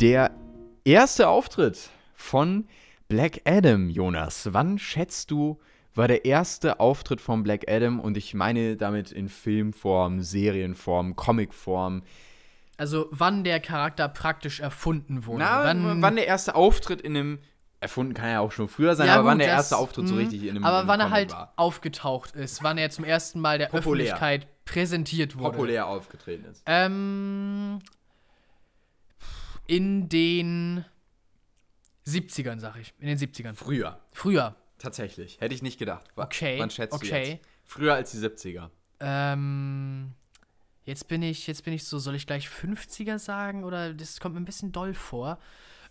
Der erste Auftritt von Black Adam, Jonas. Wann schätzt du, war der erste Auftritt von Black Adam? Und ich meine damit in Filmform, Serienform, Comicform. Also wann der Charakter praktisch erfunden wurde. Na, wann, wann, der erste Auftritt in einem. Erfunden kann ja auch schon früher sein, Ja, aber gut, wann der das- erste Auftritt so mh, richtig in einem. Aber in wann einem er halt Comic war. aufgetaucht ist, wann er zum ersten Mal der Populär. Öffentlichkeit präsentiert wurde. populär aufgetreten ist. Ähm, in den 70ern, sag ich. In den 70ern. Früher, Früher. tatsächlich. Hätte ich nicht gedacht. Wa- Okay, Wann schätzt du okay. jetzt? Früher als die 70er. Ähm, jetzt bin ich, jetzt bin ich so, soll ich gleich 50er sagen oder das kommt mir ein bisschen doll vor.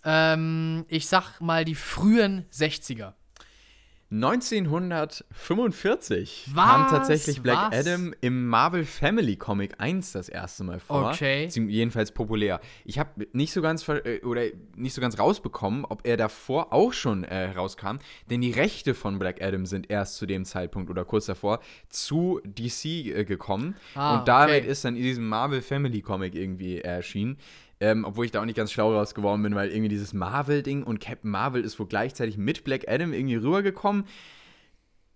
Ähm, ich sag mal die frühen 60er. 1945 kam Was? tatsächlich Black Was? Adam im Marvel Family Comic 1 das erste Mal vor. Okay. Jedenfalls populär. Ich habe nicht so ganz äh, oder nicht so ganz rausbekommen, ob er davor auch schon äh, herauskam, denn die Rechte von Black Adam sind erst zu dem Zeitpunkt oder kurz davor zu DC äh, gekommen Ah, und damit okay. ist dann in diesem Marvel Family Comic irgendwie erschienen. Ähm, obwohl ich da auch nicht ganz schlau raus geworden bin, weil irgendwie dieses Marvel-Ding und Captain Marvel ist wohl gleichzeitig mit Black Adam irgendwie rübergekommen.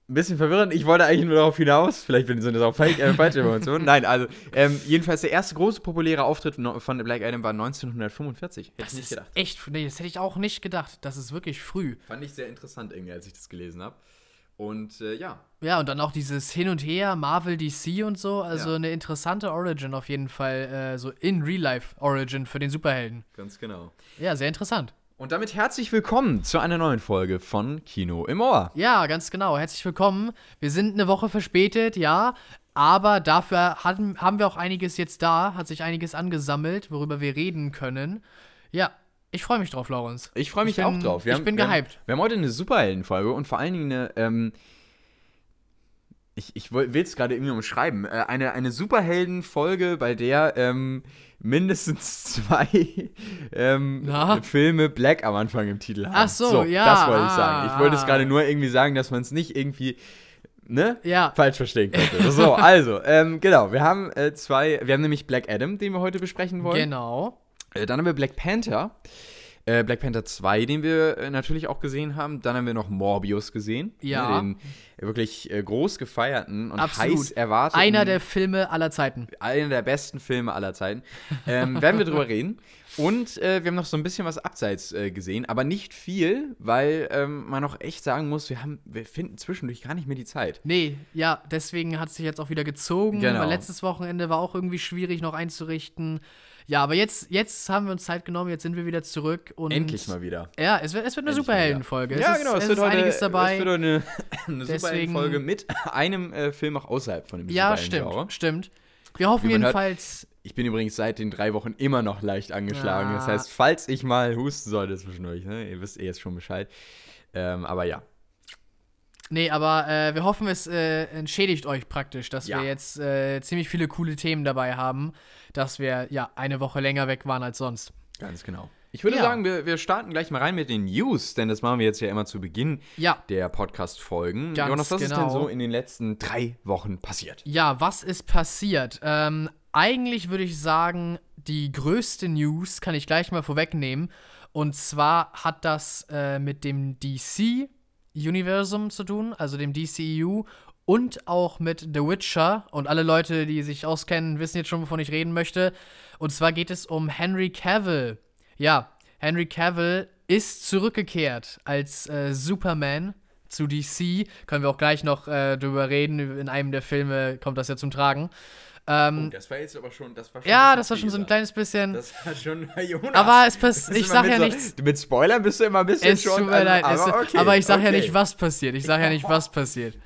Ein bisschen verwirrend. Ich wollte eigentlich nur darauf hinaus. Vielleicht sind das auch falsch, äh, falsche Informationen. Nein, also, ähm, jedenfalls der erste große populäre Auftritt von Black Adam war 1945. Hätte Das ich nicht ist gedacht. echt, nee, das hätte ich auch nicht gedacht. Das ist wirklich früh. Fand ich sehr interessant irgendwie, als ich das gelesen habe. Und äh, ja, Ja, und dann auch dieses Hin und Her, Marvel, DC und so. Also Ja. eine interessante Origin auf jeden Fall. Äh, so in Real-Life Origin für den Superhelden. ganz genau. Ja, sehr interessant. Und damit herzlich willkommen zu einer neuen Folge von Kino im Ohr. Ja, ganz genau. Herzlich willkommen. Wir sind eine Woche verspätet, ja. Aber dafür hatten, haben wir auch einiges jetzt da, hat sich einiges angesammelt, worüber wir reden können. Ja, ich freue mich drauf, Laurens. Ich freue mich Ich bin- auch drauf. ich bin wir gehypt. Haben, wir haben heute eine Superheldenfolge und vor allen Dingen eine, ähm, ich, ich will es gerade irgendwie umschreiben, äh, eine, eine Superheldenfolge, bei der ähm, mindestens zwei ähm? Filme Black am Anfang im Titel haben. Ach so, ja, Das wollte ich sagen. Ich wollte es ah. gerade nur irgendwie sagen, dass man es nicht irgendwie, ne? Ja. Falsch verstehen könnte. So, also, ähm, genau, wir haben äh, zwei, wir haben nämlich Black Adam, den wir heute besprechen wollen. Genau. Äh, dann haben wir Black Panther. Äh, Black Panther 2, den wir äh, natürlich auch gesehen haben. Dann haben wir noch Morbius gesehen. Ja. Ne, den wirklich äh, groß gefeierten und Absolut. heiß erwarteten. Einer der Filme aller Zeiten. einer der besten Filme aller Zeiten. Ähm, werden wir drüber reden. Und wir haben noch so ein bisschen was abseits gesehen, aber nicht viel, weil ähm, man auch echt sagen muss, wir, haben, wir finden zwischendurch gar nicht mehr die Zeit. Nee, ja, deswegen hat es sich jetzt auch wieder gezogen, Genau. weil letztes Wochenende war auch irgendwie schwierig noch einzurichten. Ja, aber jetzt, jetzt haben wir uns Zeit genommen, jetzt sind wir wieder zurück und. Endlich mal wieder. Ja, es wird, es wird eine Superheldenfolge. Ja, es genau, ist, es wird ist heute, einiges dabei. Es wird eine, eine Superheldenfolge mit einem äh, Film auch außerhalb von dem ja, stimmt, stimmt. Wir hoffen man hört- jedenfalls. Ich bin übrigens seit den drei Wochen immer noch leicht angeschlagen. Ja. Das heißt, falls ich mal husten sollte zwischendurch, ne, ihr wisst eh jetzt schon Bescheid. Ähm, aber ja, Nee, aber äh, wir hoffen, es äh, entschädigt euch praktisch, dass Ja. wir jetzt äh, ziemlich viele coole Themen dabei haben, dass wir ja eine Woche länger weg waren als sonst. ganz genau. Ich würde Ja. sagen, wir, wir starten gleich mal rein mit den News, denn das machen wir jetzt ja immer zu Beginn Ja. der Podcast-Folgen. Jonas, was ist denn genau. so in den letzten drei Wochen passiert? Ja, was ist passiert? Ähm, eigentlich würde ich sagen, die größte News kann ich gleich mal vorwegnehmen. Und zwar hat das äh, mit dem DC-Universum zu tun, also dem DCEU und auch mit The Witcher. Und alle Leute, die sich auskennen, wissen jetzt schon, wovon ich reden möchte. Und zwar geht es um Henry Cavill. Ja, Henry Cavill ist zurückgekehrt als äh, Superman zu DC. Können wir auch gleich noch äh, drüber reden. In einem der Filme kommt das ja zum Tragen. Ähm, das war jetzt aber schon, das war ja, das war schon so ein kleines bisschen. Das war schon Jonas. Aber es pass- Das ist ich sag ja so, nichts. Mit Spoilern bist du immer ein bisschen Es schon. tut mir also, leid, aber, okay, aber ich sag ja okay. nicht, was passiert. Ich sag ja nicht, was passiert.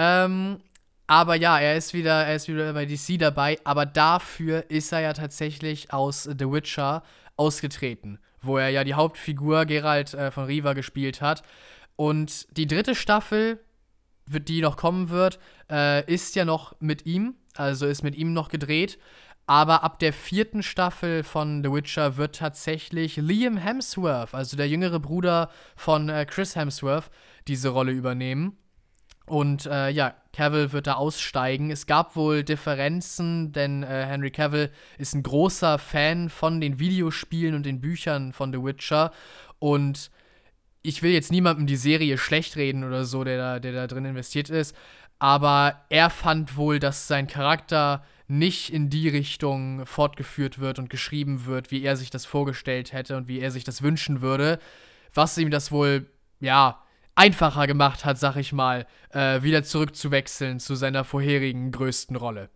Ähm, aber ja, er ist wieder, er ist wieder bei DC dabei, aber dafür ist er ja tatsächlich aus The Witcher ausgetreten, wo er ja die Hauptfigur Geralt äh, von Riva gespielt hat. Und die dritte Staffel, die noch kommen wird, äh, ist ja noch mit ihm, also ist mit ihm noch gedreht. Aber ab der vierten Staffel von The Witcher wird tatsächlich Liam Hemsworth, also der jüngere Bruder von äh, Chris Hemsworth, diese Rolle übernehmen. Und äh, ja, Cavill wird da aussteigen. Es gab wohl Differenzen, denn äh, Henry Cavill ist ein großer Fan von den Videospielen und den Büchern von The Witcher. Und ich will jetzt niemandem die Serie schlecht reden oder so, der da, der da drin investiert ist. Aber er fand wohl, dass sein Charakter nicht in die Richtung fortgeführt wird und geschrieben wird, wie er sich das vorgestellt hätte und wie er sich das wünschen würde. Was ihm das wohl, ja, einfacher gemacht hat, sag ich mal, äh, wieder zurückzuwechseln zu seiner vorherigen größten Rolle.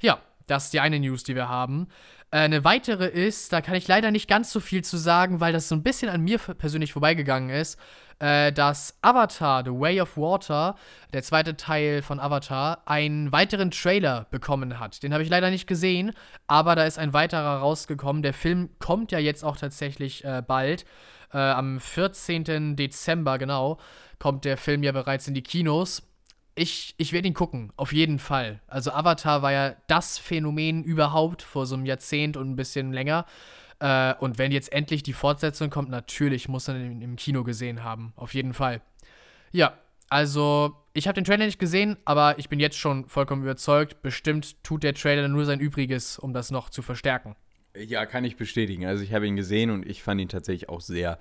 Ja, das ist die eine News, die wir haben. Äh, eine weitere ist, da kann ich leider nicht ganz so viel zu sagen, weil das so ein bisschen an mir persönlich vorbeigegangen ist, äh, dass Avatar, The Way of Water, der zweite Teil von Avatar, einen weiteren Trailer bekommen hat. Den habe ich leider nicht gesehen, aber da ist ein weiterer rausgekommen. Der Film kommt ja jetzt auch tatsächlich äh, bald. Am 14. Dezember, genau, kommt der Film ja bereits in die Kinos. Ich, ich werde ihn gucken, auf jeden Fall. Also Avatar war ja das Phänomen überhaupt vor so einem Jahrzehnt und ein bisschen länger. Äh, und wenn jetzt endlich die Fortsetzung kommt, natürlich muss man ihn im Kino gesehen haben. Auf jeden Fall. Ja, also ich habe den Trailer nicht gesehen, aber ich bin jetzt schon vollkommen überzeugt. Bestimmt tut der Trailer nur sein Übriges, um das noch zu verstärken. Ja, kann ich bestätigen. Also ich habe ihn gesehen und ich fand ihn tatsächlich auch sehr.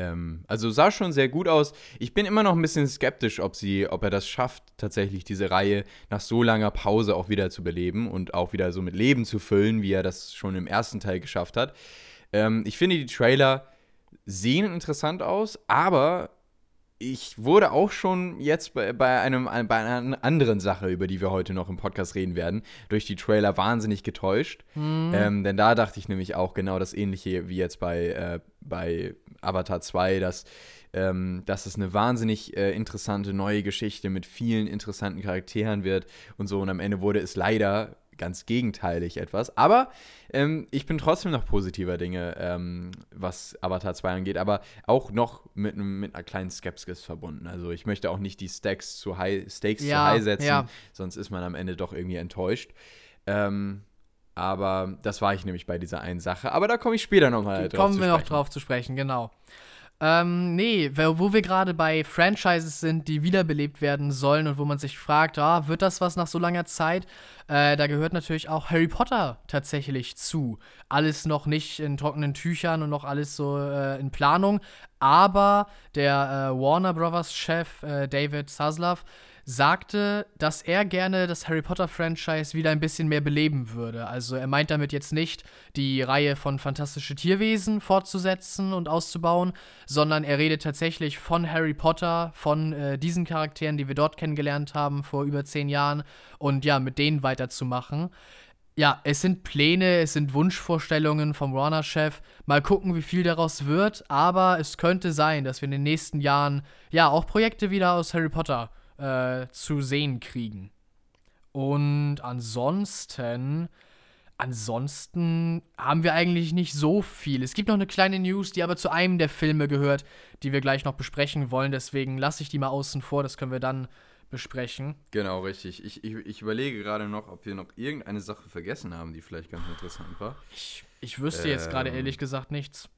Ähm, also sah schon sehr gut aus. Ich bin immer noch ein bisschen skeptisch, ob sie, ob er das schafft, tatsächlich diese Reihe nach so langer Pause auch wieder zu beleben und auch wieder so mit Leben zu füllen, wie er das schon im ersten Teil geschafft hat. Ähm, ich finde, die Trailer sehen interessant aus, aber ich wurde auch schon jetzt bei, bei, einem, bei einer anderen Sache, über die wir heute noch im Podcast reden werden, durch die Trailer wahnsinnig getäuscht. Mhm. Ähm, denn da dachte ich nämlich auch genau das Ähnliche wie jetzt bei, äh, bei Avatar 2, dass, ähm, dass es eine wahnsinnig äh, interessante neue Geschichte mit vielen interessanten Charakteren wird und so. Und am Ende wurde es leider ganz gegenteilig etwas. Aber ähm, ich bin trotzdem noch positiver Dinge, ähm, was Avatar 2 angeht, aber auch noch mit, mit einer kleinen Skepsis verbunden. Also ich möchte auch nicht die Stacks zu high, Stakes ja, zu high setzen, ja. sonst ist man am Ende doch irgendwie enttäuscht. Ähm, aber das war ich nämlich bei dieser einen Sache. Aber da komme ich später nochmal drauf Kommen wir noch drauf zu sprechen, genau. Ähm, nee, wo wir gerade bei Franchises sind, die wiederbelebt werden sollen und wo man sich fragt, ah, wird das was nach so langer Zeit? Äh, da gehört natürlich auch Harry Potter tatsächlich zu. Alles noch nicht in trockenen Tüchern und noch alles so äh, in Planung. Aber der äh, Warner Brothers Chef äh, David Zaslav sagte, dass er gerne das Harry Potter-Franchise wieder ein bisschen mehr beleben würde. Also er meint damit jetzt nicht, die Reihe von Fantastische Tierwesen fortzusetzen und auszubauen, sondern er redet tatsächlich von Harry Potter, von äh, diesen Charakteren, die wir dort kennengelernt haben vor über zehn Jahren und ja, mit denen weiterzumachen. Ja, es sind Pläne, es sind Wunschvorstellungen vom Warner-Chef. Mal gucken, wie viel daraus wird, aber es könnte sein, dass wir in den nächsten Jahren ja auch Projekte wieder aus Harry Potter äh, zu sehen kriegen. Und ansonsten, ansonsten haben wir eigentlich nicht so viel. Es gibt noch eine kleine News, die aber zu einem der Filme gehört, die wir gleich noch besprechen wollen. Deswegen lasse ich die mal außen vor, das können wir dann besprechen. Genau, richtig. Ich, ich, ich überlege gerade noch, ob wir noch irgendeine Sache vergessen haben, die vielleicht ganz interessant war. Ich, ich wüsste ähm, jetzt gerade ehrlich gesagt nichts.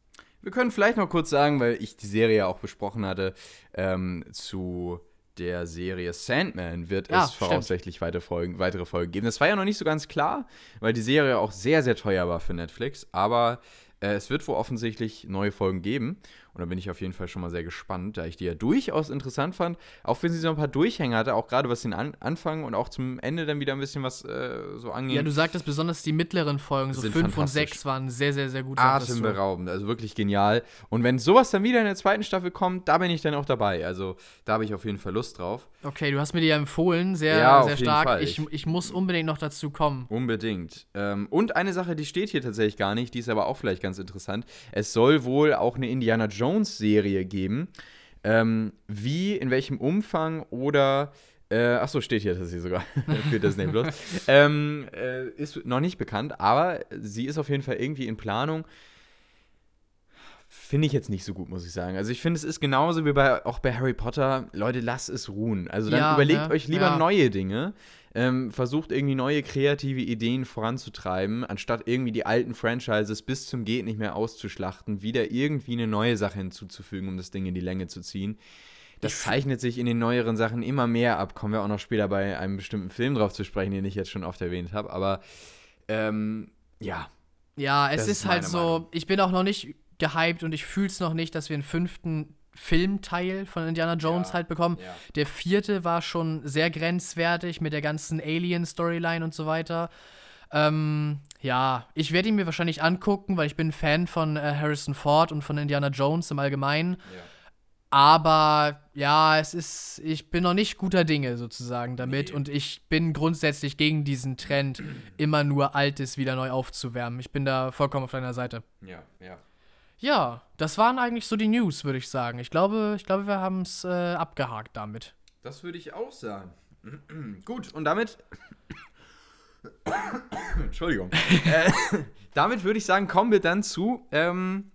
Wir können vielleicht noch kurz sagen, weil ich die Serie ja auch besprochen hatte, ähm, zu der Serie Sandman wird ja, es voraussichtlich weitere Folgen, weitere Folgen geben. Das war ja noch nicht so ganz klar, weil die Serie auch sehr, sehr teuer war für Netflix. Aber äh, es wird wohl offensichtlich neue Folgen geben. Und da bin ich auf jeden Fall schon mal sehr gespannt, da ich die ja durchaus interessant fand. Auch wenn sie so ein paar Durchhänge hatte, auch gerade was den An Anfang und auch zum Ende dann wieder ein bisschen was äh, so angeht. Ja, du sagtest besonders die mittleren Folgen, so 5 und 6 waren sehr, sehr, sehr gut. Atemberaubend, also wirklich genial. Und wenn sowas dann wieder in der zweiten Staffel kommt, da bin ich dann auch dabei. Also da habe ich auf jeden Fall Lust drauf. Okay, du hast mir die ja empfohlen, sehr, ja, sehr stark. Ich, ich muss unbedingt noch dazu kommen. Unbedingt. Ähm, und eine Sache, die steht hier tatsächlich gar nicht, die ist aber auch vielleicht ganz interessant. Es soll wohl auch eine Indiana Jones Jones-Serie geben. Ähm, wie, in welchem Umfang oder äh, achso, steht hier tatsächlich sogar für Disney Plus. ähm, äh, ist noch nicht bekannt, aber sie ist auf jeden Fall irgendwie in Planung. Finde ich jetzt nicht so gut, muss ich sagen. Also ich finde, es ist genauso wie bei, auch bei Harry Potter. Leute, lasst es ruhen. Also dann ja, überlegt ne? euch lieber ja. neue Dinge ähm, versucht irgendwie neue kreative Ideen voranzutreiben, anstatt irgendwie die alten Franchises bis zum Geht nicht mehr auszuschlachten, wieder irgendwie eine neue Sache hinzuzufügen, um das Ding in die Länge zu ziehen. das zeichnet sich in den neueren Sachen immer mehr ab. Kommen wir auch noch später bei einem bestimmten Film drauf zu sprechen, den ich jetzt schon oft erwähnt habe. Aber ähm, ja. Ja, es ist, ist halt so, Meinung. ich bin auch noch nicht gehypt und ich fühle es noch nicht, dass wir einen fünften Filmteil von Indiana Jones Ja, halt bekommen. ja. Der vierte war schon sehr grenzwertig mit der ganzen Alien-Storyline und so weiter. Ähm, ja, ich werde ihn mir wahrscheinlich angucken, weil ich bin Fan von äh, Harrison Ford und von Indiana Jones im Allgemeinen. Aber ja, es ist, ich bin noch nicht guter Dinge sozusagen damit Nee. und ich bin grundsätzlich gegen diesen Trend, immer nur Altes wieder neu aufzuwärmen. Ich bin da vollkommen auf deiner Seite. Ja, ja. Ja, das waren eigentlich so die News, würde ich sagen. Ich glaube, ich glaube, wir haben es äh, abgehakt damit. Das würde ich auch sagen. Gut, und damit. Entschuldigung. äh, damit würde ich sagen, kommen wir dann zu ähm,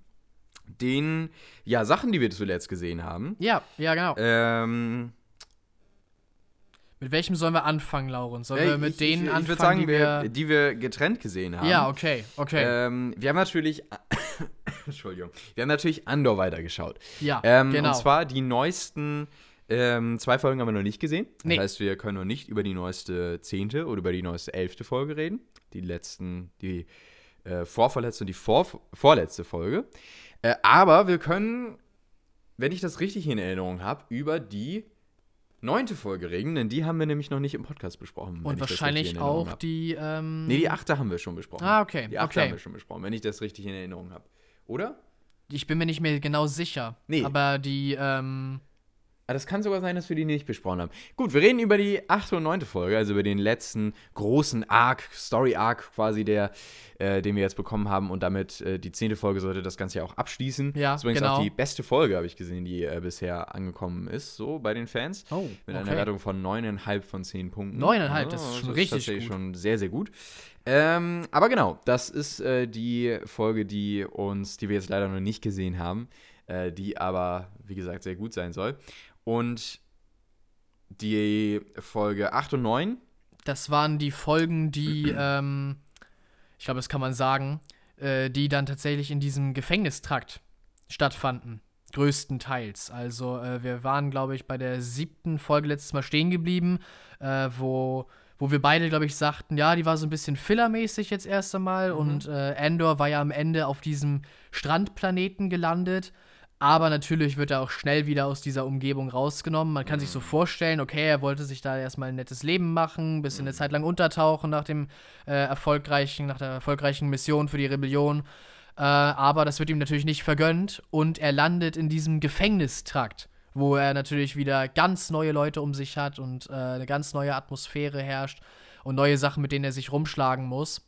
den ja, Sachen, die wir zuletzt gesehen haben. Ja, ja, genau. Ähm, Mit welchem sollen wir anfangen, Laurens? Sollen wir äh, mit ich, denen ich, anfangen, ich würde sagen, die wir, wir. die wir getrennt gesehen haben. ja, okay, okay. Ähm, wir haben natürlich. Entschuldigung. Wir haben natürlich Andor weitergeschaut. ja, Ähm, genau. Und zwar die neuesten ähm, zwei Folgen haben wir noch nicht gesehen. Das Nee. heißt, wir können noch nicht über die neueste zehnte oder über die neueste elfte Folge reden. Die letzten, die äh, vorvorletzte und die vor, vorletzte Folge. Äh, aber wir können, wenn ich das richtig in Erinnerung habe, über die neunte Folge reden, denn die haben wir nämlich noch nicht im Podcast besprochen. und wahrscheinlich auch hab. die. Ähm, Nee, die achte haben wir schon besprochen. Ah, okay, Die achte okay. haben wir schon besprochen, wenn ich das richtig in Erinnerung habe. Oder? Ich bin mir nicht mehr genau sicher. Nee. Aber die. Ähm, das kann sogar sein, dass wir die nicht besprochen haben. Gut, wir reden über die achte und neunte Folge, also über den letzten großen Arc, Story-Arc quasi, der, äh, den wir jetzt bekommen haben. Und damit äh, die zehnte Folge sollte das Ganze ja auch abschließen. Ja, das ist übrigens genau. auch die beste Folge, habe ich gesehen, die äh, bisher angekommen ist, so bei den Fans. Oh, Mit okay. einer Wertung von 9,5 von 10 Punkten. 9,5, das ist schon richtig tatsächlich gut. schon sehr, sehr gut. Ähm, aber genau, das ist äh, die Folge, die uns, die wir jetzt leider noch nicht gesehen haben, äh, die aber, wie gesagt, sehr gut sein soll. Und die Folge 8 und 9, Das waren die Folgen, die, ähm, ich glaube, das kann man sagen, äh, die dann tatsächlich in diesem Gefängnistrakt stattfanden. Größtenteils. Also, äh, wir waren, glaube ich, bei der siebten Folge letztes Mal stehen geblieben, äh, wo, wo wir beide, glaube ich, sagten, ja, die war so ein bisschen fillermäßig jetzt erst einmal und äh, Endor war ja am Ende auf diesem Strandplaneten gelandet. Aber natürlich wird er auch schnell wieder aus dieser Umgebung rausgenommen. Man kann sich so vorstellen, okay, er wollte sich da erstmal ein nettes Leben machen, ein bisschen eine Zeit lang untertauchen nach dem äh, erfolgreichen, nach der erfolgreichen Mission für die Rebellion. Äh, aber das wird ihm natürlich nicht vergönnt und er landet in diesem Gefängnistrakt, wo er natürlich wieder ganz neue Leute um sich hat und äh, eine ganz neue Atmosphäre herrscht und neue Sachen, mit denen er sich rumschlagen muss.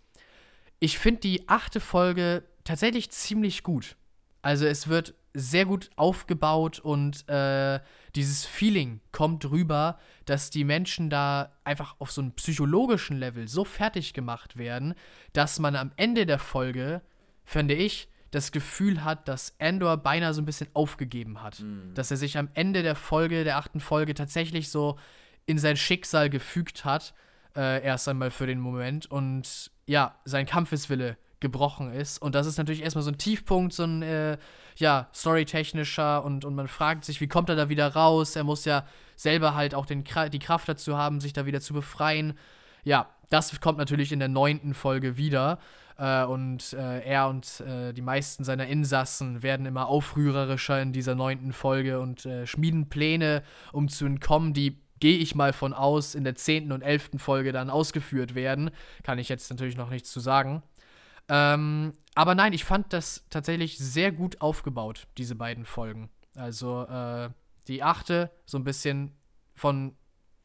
Ich finde die achte Folge tatsächlich ziemlich gut. Also es wird sehr gut aufgebaut und äh, dieses Feeling kommt rüber, dass die Menschen da einfach auf so einem psychologischen Level so fertig gemacht werden, dass man am Ende der Folge, finde ich, das Gefühl hat, dass Andor beinahe so ein bisschen aufgegeben hat. Dass er sich am Ende der Folge, der achten Folge, tatsächlich so in sein Schicksal gefügt hat, äh, erst einmal für den Moment und ja, sein Kampfeswille gebrochen ist. Und das ist natürlich erstmal so ein Tiefpunkt, so ein, äh, ja, storytechnischer und, und man fragt sich, wie kommt er da wieder raus? Er muss ja selber halt auch den, die Kraft dazu haben, sich da wieder zu befreien. Ja, das kommt natürlich in der neunten Folge wieder. Äh, und äh, er und äh, die meisten seiner Insassen werden immer aufrührerischer in dieser neunten Folge und äh, schmieden Pläne, um zu entkommen, die gehe ich mal von aus, in der zehnten und elften Folge dann ausgeführt werden. Kann ich jetzt natürlich noch nichts zu sagen. Ähm, aber nein, ich fand das tatsächlich sehr gut aufgebaut, diese beiden Folgen. Also äh, die achte, so ein bisschen von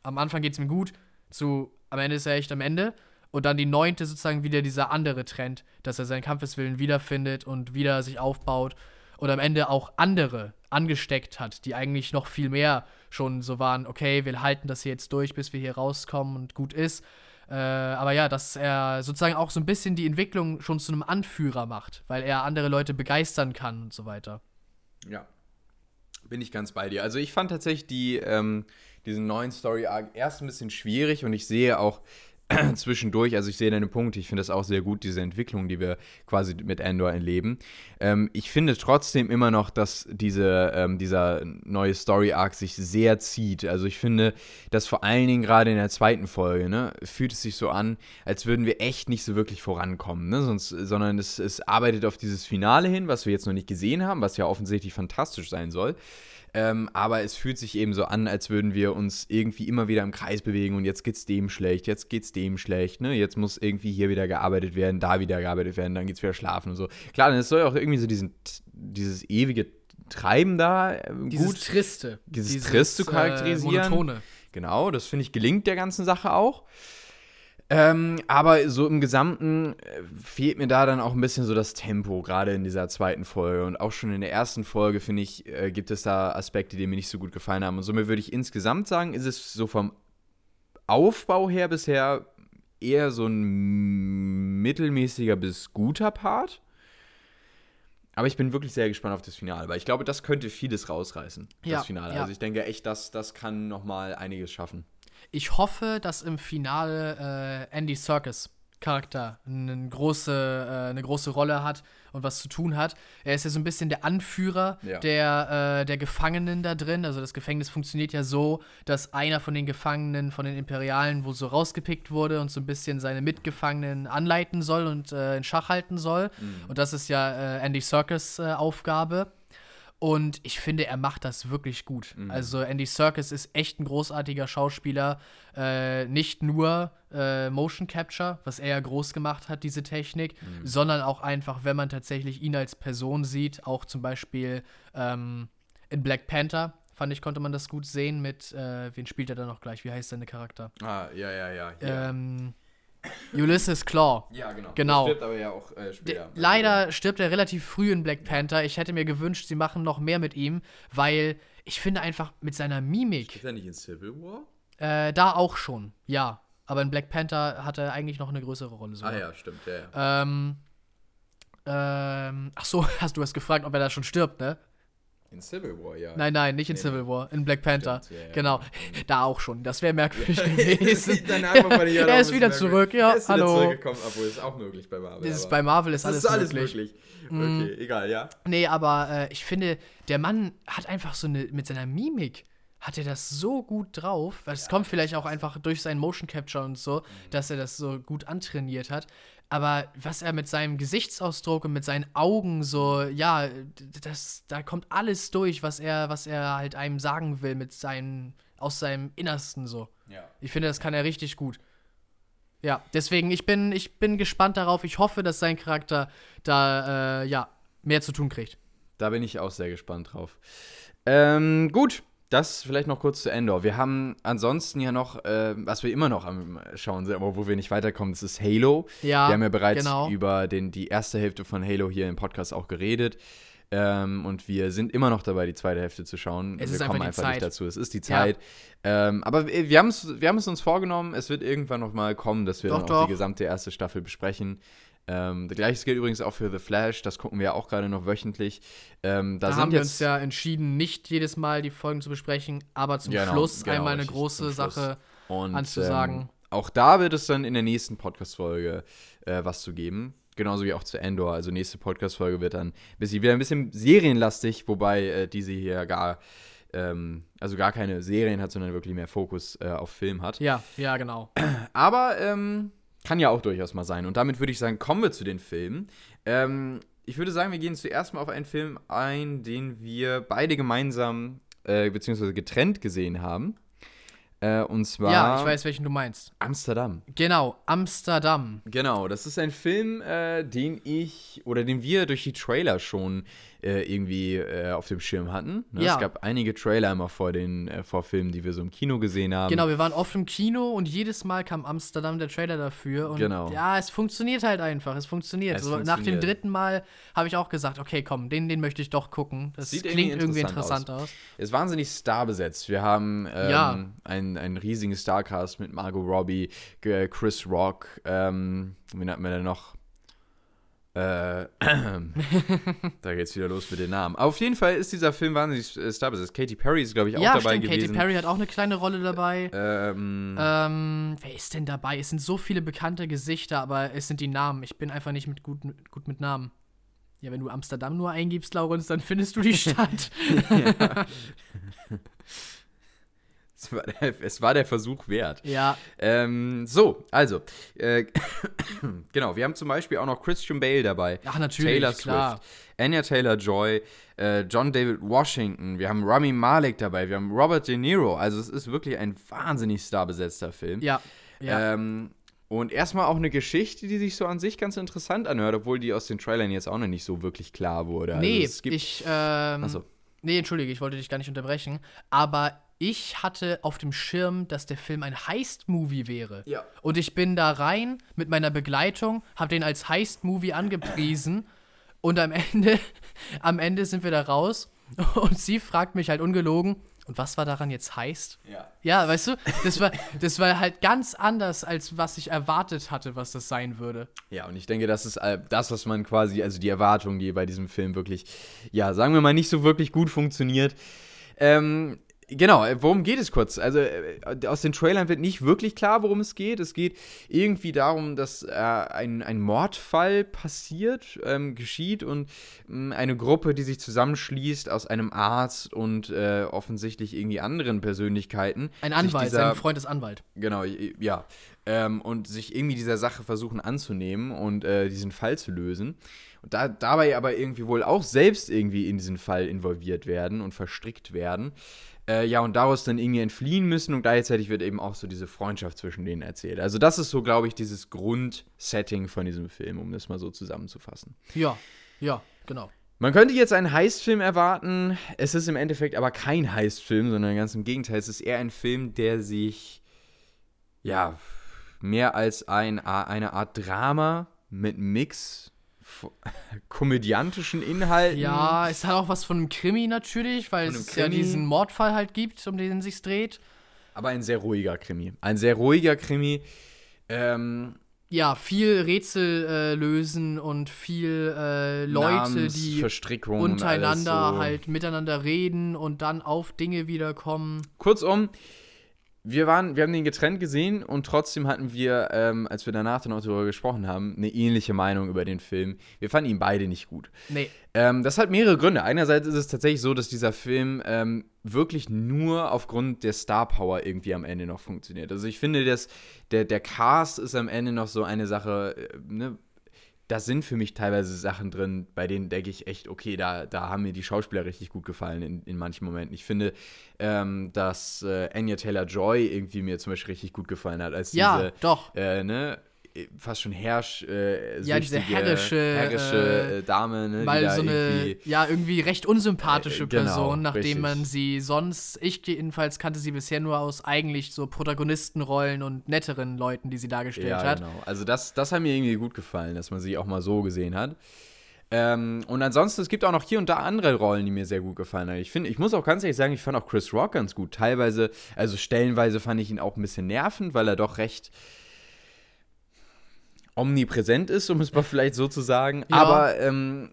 am Anfang geht es mir gut, zu am Ende ist er echt am Ende. Und dann die neunte sozusagen wieder dieser andere Trend, dass er seinen Kampfeswillen wiederfindet und wieder sich aufbaut und am Ende auch andere angesteckt hat, die eigentlich noch viel mehr schon so waren, okay, wir halten das hier jetzt durch, bis wir hier rauskommen und gut ist. Äh, aber ja, dass er sozusagen auch so ein bisschen die Entwicklung schon zu einem Anführer macht, weil er andere Leute begeistern kann und so weiter. Ja. Bin ich ganz bei dir. Also ich fand tatsächlich die, ähm, diesen neuen Story-Arc erst ein bisschen schwierig und ich sehe auch zwischendurch, also ich sehe deine Punkte, ich finde das auch sehr gut, diese Entwicklung, die wir quasi mit Endor erleben. Ähm, ich finde trotzdem immer noch, dass diese, ähm, dieser neue Story-Arc sich sehr zieht. Also ich finde, dass vor allen Dingen gerade in der zweiten Folge, ne, fühlt es sich so an, als würden wir echt nicht so wirklich vorankommen, ne? Sonst, sondern es, es arbeitet auf dieses Finale hin, was wir jetzt noch nicht gesehen haben, was ja offensichtlich fantastisch sein soll. Ähm, aber es fühlt sich eben so an, als würden wir uns irgendwie immer wieder im Kreis bewegen und jetzt geht's dem schlecht, jetzt geht's dem schlecht, ne? Jetzt muss irgendwie hier wieder gearbeitet werden, da wieder gearbeitet werden, dann geht's wieder schlafen und so. Klar, dann soll ja auch irgendwie so diesen, dieses ewige Treiben da äh, Dieses gut, Triste. dieses, Triste charakterisieren. Äh, monotone. Genau, das finde ich gelingt der ganzen Sache auch. Ähm, aber so im Gesamten äh, fehlt mir da dann auch ein bisschen so das Tempo, gerade in dieser zweiten Folge. Und auch schon in der ersten Folge, finde ich, äh, gibt es da Aspekte, die mir nicht so gut gefallen haben. Und somit würde ich insgesamt sagen, ist es so vom Aufbau her bisher eher so ein mittelmäßiger bis guter Part. Aber ich bin wirklich sehr gespannt auf das Finale, weil ich glaube, das könnte vieles rausreißen, Ja, das Finale. ja. Also ich denke echt, das, das kann noch mal einiges schaffen. Ich hoffe, dass im Finale äh, Andy Serkis Charakter eine große, äh, eine große Rolle hat und was zu tun hat. Er ist ja so ein bisschen der Anführer Ja. der, äh, der Gefangenen da drin. Also das Gefängnis funktioniert ja so, dass einer von den Gefangenen, von den Imperialen, wo so rausgepickt wurde und so ein bisschen seine Mitgefangenen anleiten soll und äh, in Schach halten soll. Und das ist ja äh, Andy Serkis äh, Aufgabe. Und ich finde, er macht das wirklich gut. Also Andy Serkis ist echt ein großartiger Schauspieler. Äh, nicht nur äh, Motion Capture, was er ja groß gemacht hat, diese Technik, sondern auch einfach, wenn man tatsächlich ihn als Person sieht, auch zum Beispiel ähm, in Black Panther, fand ich, konnte man das gut sehen mit, äh, wen spielt er da noch gleich? Wie heißt seine Charakter? Ah, ja, ja, ja. Ähm, Ulysses Claw. ja, genau. genau. Der stirbt aber ja auch äh, später. leider stirbt er relativ früh in Black Panther. Ich hätte mir gewünscht, sie machen noch mehr mit ihm, weil ich finde einfach mit seiner Mimik, Ist er nicht in Civil War? äh, da auch schon, ja. Aber in Black Panther hat er eigentlich noch eine größere Rolle. Sogar. Ah ja, stimmt, ja, ja. Ähm, ähm, ach so, hast du hast gefragt, ob er da schon stirbt, ne? In Civil War, ja. Nein, nein, nicht in Nee, Civil War, in Black Panther. Stimmt, ja, ja, genau, genau. da auch schon. Das wäre merkwürdig gewesen. Er ist wieder zurück, ja, Er ist wieder hallo. zurückgekommen, obwohl es auch möglich bei Marvel. Das ist bei Marvel ist das alles, ist alles möglich. Mhm. möglich. Okay, egal, ja. Nee, aber äh, ich finde, der Mann hat einfach so eine, mit seiner Mimik hat er das so gut drauf. weil Es kommt vielleicht auch einfach durch seinen Motion Capture und so, dass er das so gut antrainiert hat. Aber was er mit seinem Gesichtsausdruck und mit seinen Augen so, ja, das, da kommt alles durch, was er, was er halt einem sagen will mit seinen, aus seinem Innersten so. ja. Ich finde, das kann er richtig gut. Ja, deswegen, ich bin, ich bin gespannt darauf. Ich hoffe, dass sein Charakter da, äh, ja, mehr zu tun kriegt. Da bin ich auch sehr gespannt drauf. Ähm, gut, das vielleicht noch kurz zu Endor. Wir haben ansonsten ja noch, äh, was wir immer noch am Schauen sind, aber wo wir nicht weiterkommen, das ist Halo. Ja, wir haben ja bereits genau. über den, die erste Hälfte von Halo hier im Podcast auch geredet. Ähm, und wir sind immer noch dabei, die zweite Hälfte zu schauen. Es wir kommen einfach einfach nicht dazu. Es ist die Ja. Zeit. Ähm, aber wir, haben es wir uns vorgenommen, es wird irgendwann noch mal kommen, dass wir Doch, dann auch doch. die gesamte erste Staffel besprechen. Ähm, Gleiches gilt übrigens auch für The Flash, das gucken wir ja auch gerade noch wöchentlich. Ähm, da Da haben wir uns ja entschieden, nicht jedes Mal die Folgen zu besprechen, aber zum Genau, Schluss genau, einmal eine große. Sache. Und, anzusagen. Ähm, auch da wird es dann in der nächsten Podcast-Folge äh, was zu geben. Genauso wie auch zu Endor. Also nächste Podcast-Folge wird dann ein bisschen, wieder ein bisschen serienlastig, wobei äh, diese hier gar, ähm, also gar keine Serien hat, sondern wirklich mehr Fokus äh, auf Film hat. Ja, ja, genau. Aber ähm, kann ja auch durchaus mal sein. Und damit würde ich sagen, kommen wir zu den Filmen. Ähm, ich würde sagen, wir gehen zuerst mal auf einen Film ein, den wir beide gemeinsam äh, beziehungsweise getrennt gesehen haben. Äh, und zwar Ja, ich weiß, welchen du meinst. Amsterdam. Genau, Amsterdam. Genau, das ist ein Film, äh, den ich oder den wir durch die Trailer schon äh, irgendwie äh, auf dem Schirm hatten. Ne? Ja. Es gab einige Trailer immer vor den äh, vor Filmen, die wir so im Kino gesehen haben. Genau, wir waren oft im Kino und jedes Mal kam Amsterdam der Trailer dafür. Und Genau. ja, es funktioniert halt einfach. Es funktioniert. Es so, Nach dem funktioniert. dritten Mal habe ich auch gesagt, okay, komm, den, den möchte ich doch gucken. Das Sieht klingt irgendwie irgendwie interessant interessant aus. ist wahnsinnig starbesetzt. Wir haben ähm, Ja. einen, einen riesigen Starcast mit Margot Robbie, Chris Rock, ähm, wen hatten wir denn noch? Äh, da geht's wieder los mit den Namen. Auf jeden Fall ist dieser Film wahnsinnig äh, starbesetzt. Katy Perry ist, glaube ich, auch ja, dabei stimmt, gewesen. Katy Perry hat auch eine kleine Rolle dabei. Ähm, Ähm, wer ist denn dabei? Es sind so viele bekannte Gesichter, aber es sind die Namen. Ich bin einfach nicht mit gut, gut mit Namen. Ja, wenn du Amsterdam nur eingibst, Laurenz, dann findest du die Stadt. Es, war der, es war der Versuch wert. ja, Ähm, so, also, äh, genau, wir haben zum Beispiel auch noch Christian Bale dabei. ach natürlich, Taylor klar. Swift, Anya Taylor-Joy, äh, John David Washington, wir haben Rami Malek dabei, wir haben Robert De Niro. Also es ist wirklich ein wahnsinnig starbesetzter Film. Ja, ja. Ähm, und erstmal auch eine Geschichte, die sich so an sich ganz interessant anhört, obwohl die aus den Trailern jetzt auch noch nicht so wirklich klar wurde. Also nee, es gibt, ich, ähm, Achso. nee, entschuldige, ich wollte dich gar nicht unterbrechen, aber ich hatte auf dem Schirm, dass der Film ein Heist-Movie wäre. Ja. Und ich bin da rein mit meiner Begleitung, habe den als Heist-Movie angepriesen und am Ende, am Ende sind wir da raus und sie fragt mich halt ungelogen, und was war daran jetzt Heist? Ja. Ja, weißt du, das war, das war halt ganz anders, als was ich erwartet hatte, was das sein würde. Ja, und ich denke, das ist das, was man quasi, also die Erwartung, die bei diesem Film wirklich, ja, sagen wir mal, nicht so wirklich gut funktioniert. Ähm, genau, äh, worum geht es kurz? Also, äh, aus den Trailern wird nicht wirklich klar, worum es geht. Es geht irgendwie darum, dass äh, ein, ein Mordfall passiert, ähm, geschieht und mh, eine Gruppe, die sich zusammenschließt aus einem Arzt und äh, offensichtlich irgendwie anderen Persönlichkeiten. Ein Anwalt, dieser- sein Freund ist Anwalt. Genau, ja. Ähm, und sich irgendwie dieser Sache versuchen anzunehmen und äh, diesen Fall zu lösen. Und da, dabei aber irgendwie wohl auch selbst irgendwie in diesen Fall involviert werden und verstrickt werden. Äh, ja, und daraus dann irgendwie entfliehen müssen und gleichzeitig wird eben auch so diese Freundschaft zwischen denen erzählt. Also, das ist so, glaube ich, dieses Grundsetting von diesem Film, um das mal so zusammenzufassen. Ja, ja, genau. Man könnte jetzt einen Heistfilm erwarten. Es ist im Endeffekt aber kein Heistfilm, sondern ganz im Gegenteil. Es ist eher ein Film, der sich, ja, mehr als ein, eine Art Drama mit Mix komödiantischen Inhalten. Ja, es hat auch was von einem Krimi natürlich, weil es ja Krimi. diesen Mordfall halt gibt, um den sich dreht. Aber ein sehr ruhiger Krimi. Ein sehr ruhiger Krimi. Ähm, Ja, viel Rätsel äh, lösen und viel äh, Leute, die untereinander so. halt miteinander reden und dann auf Dinge wiederkommen. Kurzum, wir, waren, wir haben den getrennt gesehen und trotzdem hatten wir, ähm, als wir danach dann auch darüber gesprochen haben, eine ähnliche Meinung über den Film. Wir fanden ihn beide nicht gut. Nee, Ähm, das hat mehrere Gründe. Einerseits ist es tatsächlich so, dass dieser Film ähm, wirklich nur aufgrund der Star Power irgendwie am Ende noch funktioniert. Also ich finde, dass der, der Cast ist am Ende noch so eine Sache, äh, ne? Da sind für mich teilweise Sachen drin, bei denen denke ich echt, okay, da, da haben mir die Schauspieler richtig gut gefallen in, in manchen Momenten. Ich finde, ähm, dass äh, Anya Taylor-Joy irgendwie mir zum Beispiel richtig gut gefallen hat, als ja, diese doch. äh, ne, fast schon herrsch, äh, Ja, diese herrische, herrische äh, Dame, ne, die Mal so eine, irgendwie, ja, irgendwie recht unsympathische Äh, genau, Person, nachdem richtig. man sie sonst, ich jedenfalls kannte sie bisher nur aus eigentlich so Protagonistenrollen und netteren Leuten, die sie dargestellt ja, hat. genau. Also das, das hat mir irgendwie gut gefallen, dass man sie auch mal so gesehen hat. Ähm, und ansonsten, es gibt auch noch hier und da andere Rollen, die mir sehr gut gefallen haben. Ich finde, ich muss auch ganz ehrlich sagen, ich fand auch Chris Rock ganz gut. Teilweise, also stellenweise fand ich ihn auch ein bisschen nervend, weil er doch recht omnipräsent ist, um es mal vielleicht so zu sagen. Ja. Aber ähm,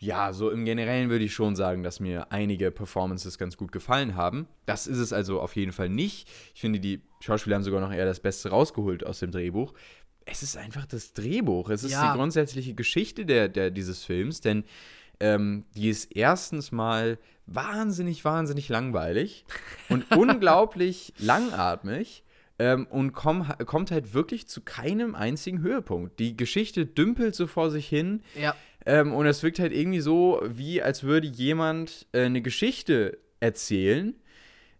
ja, so im Generellen würde ich schon sagen, dass mir einige Performances ganz gut gefallen haben. Das ist es also auf jeden Fall nicht. Ich finde, die Schauspieler haben sogar noch eher das Beste rausgeholt aus dem Drehbuch. Es ist einfach das Drehbuch. Es ist Ja. die grundsätzliche Geschichte der, der, dieses Films, denn ähm, die ist erstens mal wahnsinnig, wahnsinnig langweilig und unglaublich langatmig ähm, und komm, kommt halt wirklich zu keinem einzigen Höhepunkt. Die Geschichte dümpelt so vor sich hin Ja, ähm, und es wirkt halt irgendwie so, wie als würde jemand äh, eine Geschichte erzählen.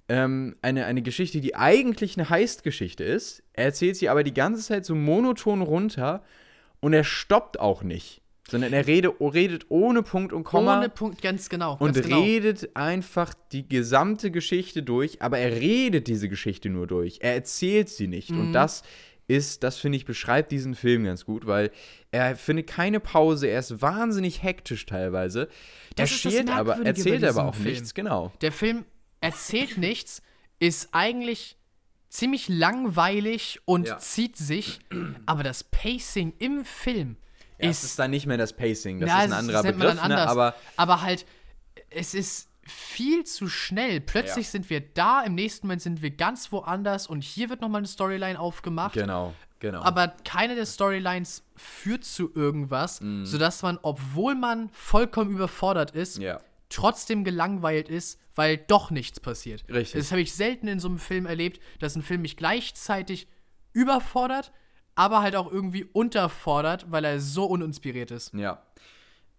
Ähm, eine, eine Geschichte, die eigentlich eine Heist-Geschichte ist. Er erzählt sie aber die ganze Zeit so monoton runter und er stoppt auch nicht. Sondern er rede, redet ohne Punkt und Komma ohne Punkt, ganz genau. und ganz genau. redet einfach die gesamte Geschichte durch, aber er redet diese Geschichte nur durch. Er erzählt sie nicht. Mhm. Und das ist, das finde ich, beschreibt diesen Film ganz gut, weil er findet keine Pause, er ist wahnsinnig hektisch teilweise. Er das steht aber, erzählt aber auch Film. nichts, genau. Der Film erzählt nichts, ist eigentlich ziemlich langweilig und Ja. zieht sich, aber das Pacing im Film Ja, ist es ist dann nicht mehr das Pacing, das Ja, ist ein anderer Begriff, ne? aber aber halt, es ist viel zu schnell. Plötzlich Ja. sind wir da, im nächsten Moment sind wir ganz woanders und hier wird nochmal eine Storyline aufgemacht. genau, genau. Aber keine der Storylines führt zu irgendwas, Mhm. sodass man, obwohl man vollkommen überfordert ist, ja. trotzdem gelangweilt ist, weil doch nichts passiert. Richtig. Das habe ich selten in so einem Film erlebt, dass ein Film mich gleichzeitig überfordert, aber halt auch irgendwie unterfordert, weil er so uninspiriert ist. Ja.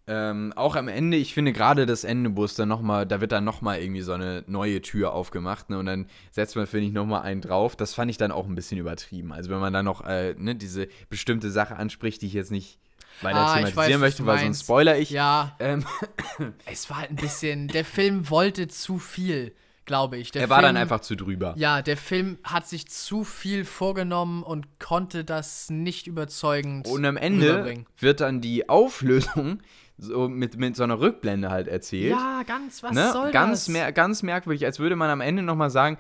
Ähm, auch am Ende, ich finde gerade das Ende, wo es dann nochmal, da wird dann nochmal irgendwie so eine neue Tür aufgemacht, ne? Und dann setzt man, finde ich, nochmal einen drauf. Das fand ich dann auch ein bisschen übertrieben. Also wenn man dann noch, äh, ne, diese bestimmte Sache anspricht, die ich jetzt nicht weiter Ah, thematisieren weiß, möchte, weil sonst spoiler ich. Ja, Ähm, es war halt ein bisschen, der Film wollte zu viel, glaube ich. Der er war dann Film- einfach zu drüber. Ja, der Film hat sich zu viel vorgenommen und konnte das nicht überzeugend Und am Ende wird dann die Auflösung so mit, mit so einer Rückblende halt erzählt. Ja, ganz, was ne? soll ganz, das? Mer ganz merkwürdig, als würde man am Ende nochmal sagen,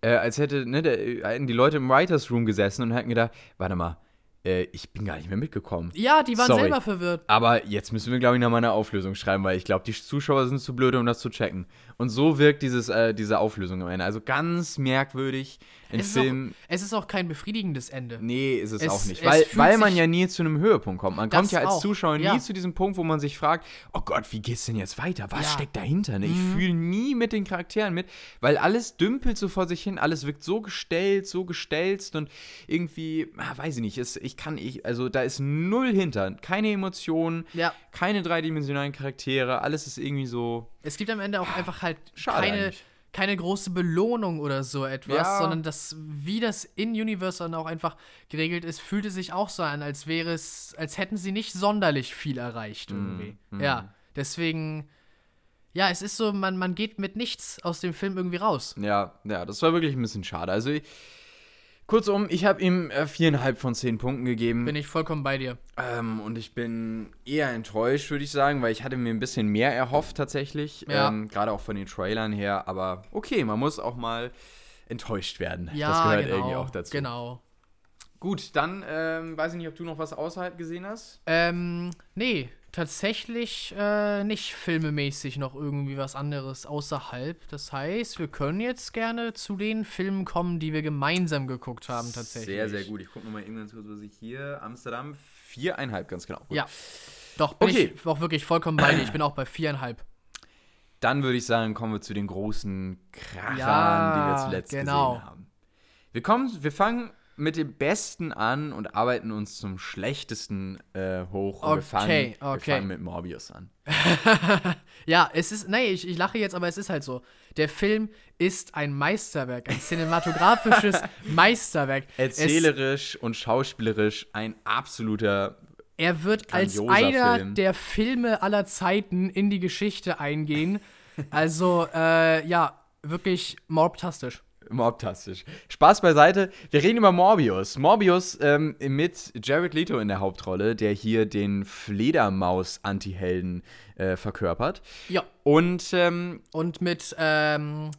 äh, als hätte ne, der, hätten die Leute im Writers Room gesessen und hätten gedacht, warte mal, äh, ich bin gar nicht mehr mitgekommen. Ja, die waren Sorry. selber verwirrt. Aber jetzt müssen wir, glaube ich, nochmal eine Auflösung schreiben, weil ich glaube, die Zuschauer sind zu blöd, um das zu checken. Und so wirkt dieses, äh, diese Auflösung am Ende. Also ganz merkwürdig. Ein Es ist, Film. auch, es ist auch kein befriedigendes Ende. Nee, ist es, Es- auch nicht. Weil, weil man ja nie zu einem Höhepunkt kommt. Man kommt ja als auch, Zuschauer ja. nie zu diesem Punkt, wo man sich fragt, oh Gott, wie geht's denn jetzt weiter? Was Ja. Mhm. steckt dahinter? Ne? Ich fühle nie mit den Charakteren mit, weil alles dümpelt so vor sich hin, alles wirkt so gestellt, so gestelzt und irgendwie, ah, weiß ich nicht, es, ich kann, ich, also da ist null hinter. Keine Emotionen, Ja. keine dreidimensionalen Charaktere, alles ist irgendwie so. Es gibt am Ende auch einfach halt Schade keine, eigentlich. keine große Belohnung oder so etwas, Ja. sondern das, wie das in Universe dann auch einfach geregelt ist, fühlte sich auch so an, als wäre es, als hätten sie nicht sonderlich viel erreicht irgendwie. Mm, Ja, deswegen, ja, es ist so, man, man geht mit nichts aus dem Film irgendwie raus. Ja, ja, das war wirklich ein bisschen schade. Also, ich, kurzum, ich habe ihm äh, viereinhalb von zehn Punkten gegeben. Bin ich vollkommen bei dir. Ähm, und ich bin eher enttäuscht, würde ich sagen, weil ich hatte mir ein bisschen mehr erhofft tatsächlich. Ja. Ähm, Gerade auch von den Trailern her. Aber okay, man muss auch mal enttäuscht werden. Ja, das gehört genau, irgendwie auch dazu. Genau. Gut, dann ähm, weiß ich nicht, ob du noch was außerhalb gesehen hast. Ähm, nee, tatsächlich äh, nicht filmemäßig noch irgendwie was anderes außerhalb. Das heißt, wir können jetzt gerne zu den Filmen kommen, die wir gemeinsam geguckt haben, tatsächlich. Sehr, sehr gut. Ich gucke nochmal irgendwann kurz, was ich hier. Amsterdam, viereinhalb, ganz genau. Gut. Ja. Doch, bin Okay. ich auch wirklich vollkommen bei dir. Ich bin auch bei viereinhalb. Dann würde ich sagen, kommen wir zu den großen Krachern, Ja, die wir zuletzt genau. gesehen haben. Wir, kommen, wir fangen mit dem Besten an und arbeiten uns zum Schlechtesten äh, hoch. Und wir, fangen, Okay, wir okay. fangen mit Morbius an. Ja, es ist, nee, ich, ich lache jetzt, aber es ist halt so. Der Film ist ein Meisterwerk, ein cinematografisches Meisterwerk. Es, Erzählerisch und schauspielerisch ein absoluter. er wird als einer Film. der Filme aller Zeiten in die Geschichte eingehen. Also, äh, ja, wirklich morbtastisch. Mobtastisch. Spaß beiseite. Wir reden über Morbius. Morbius ähm, mit Jared Leto in der Hauptrolle, der hier den Fledermaus-Antihelden äh, verkörpert. Ja. Und ähm, Und mit ähm,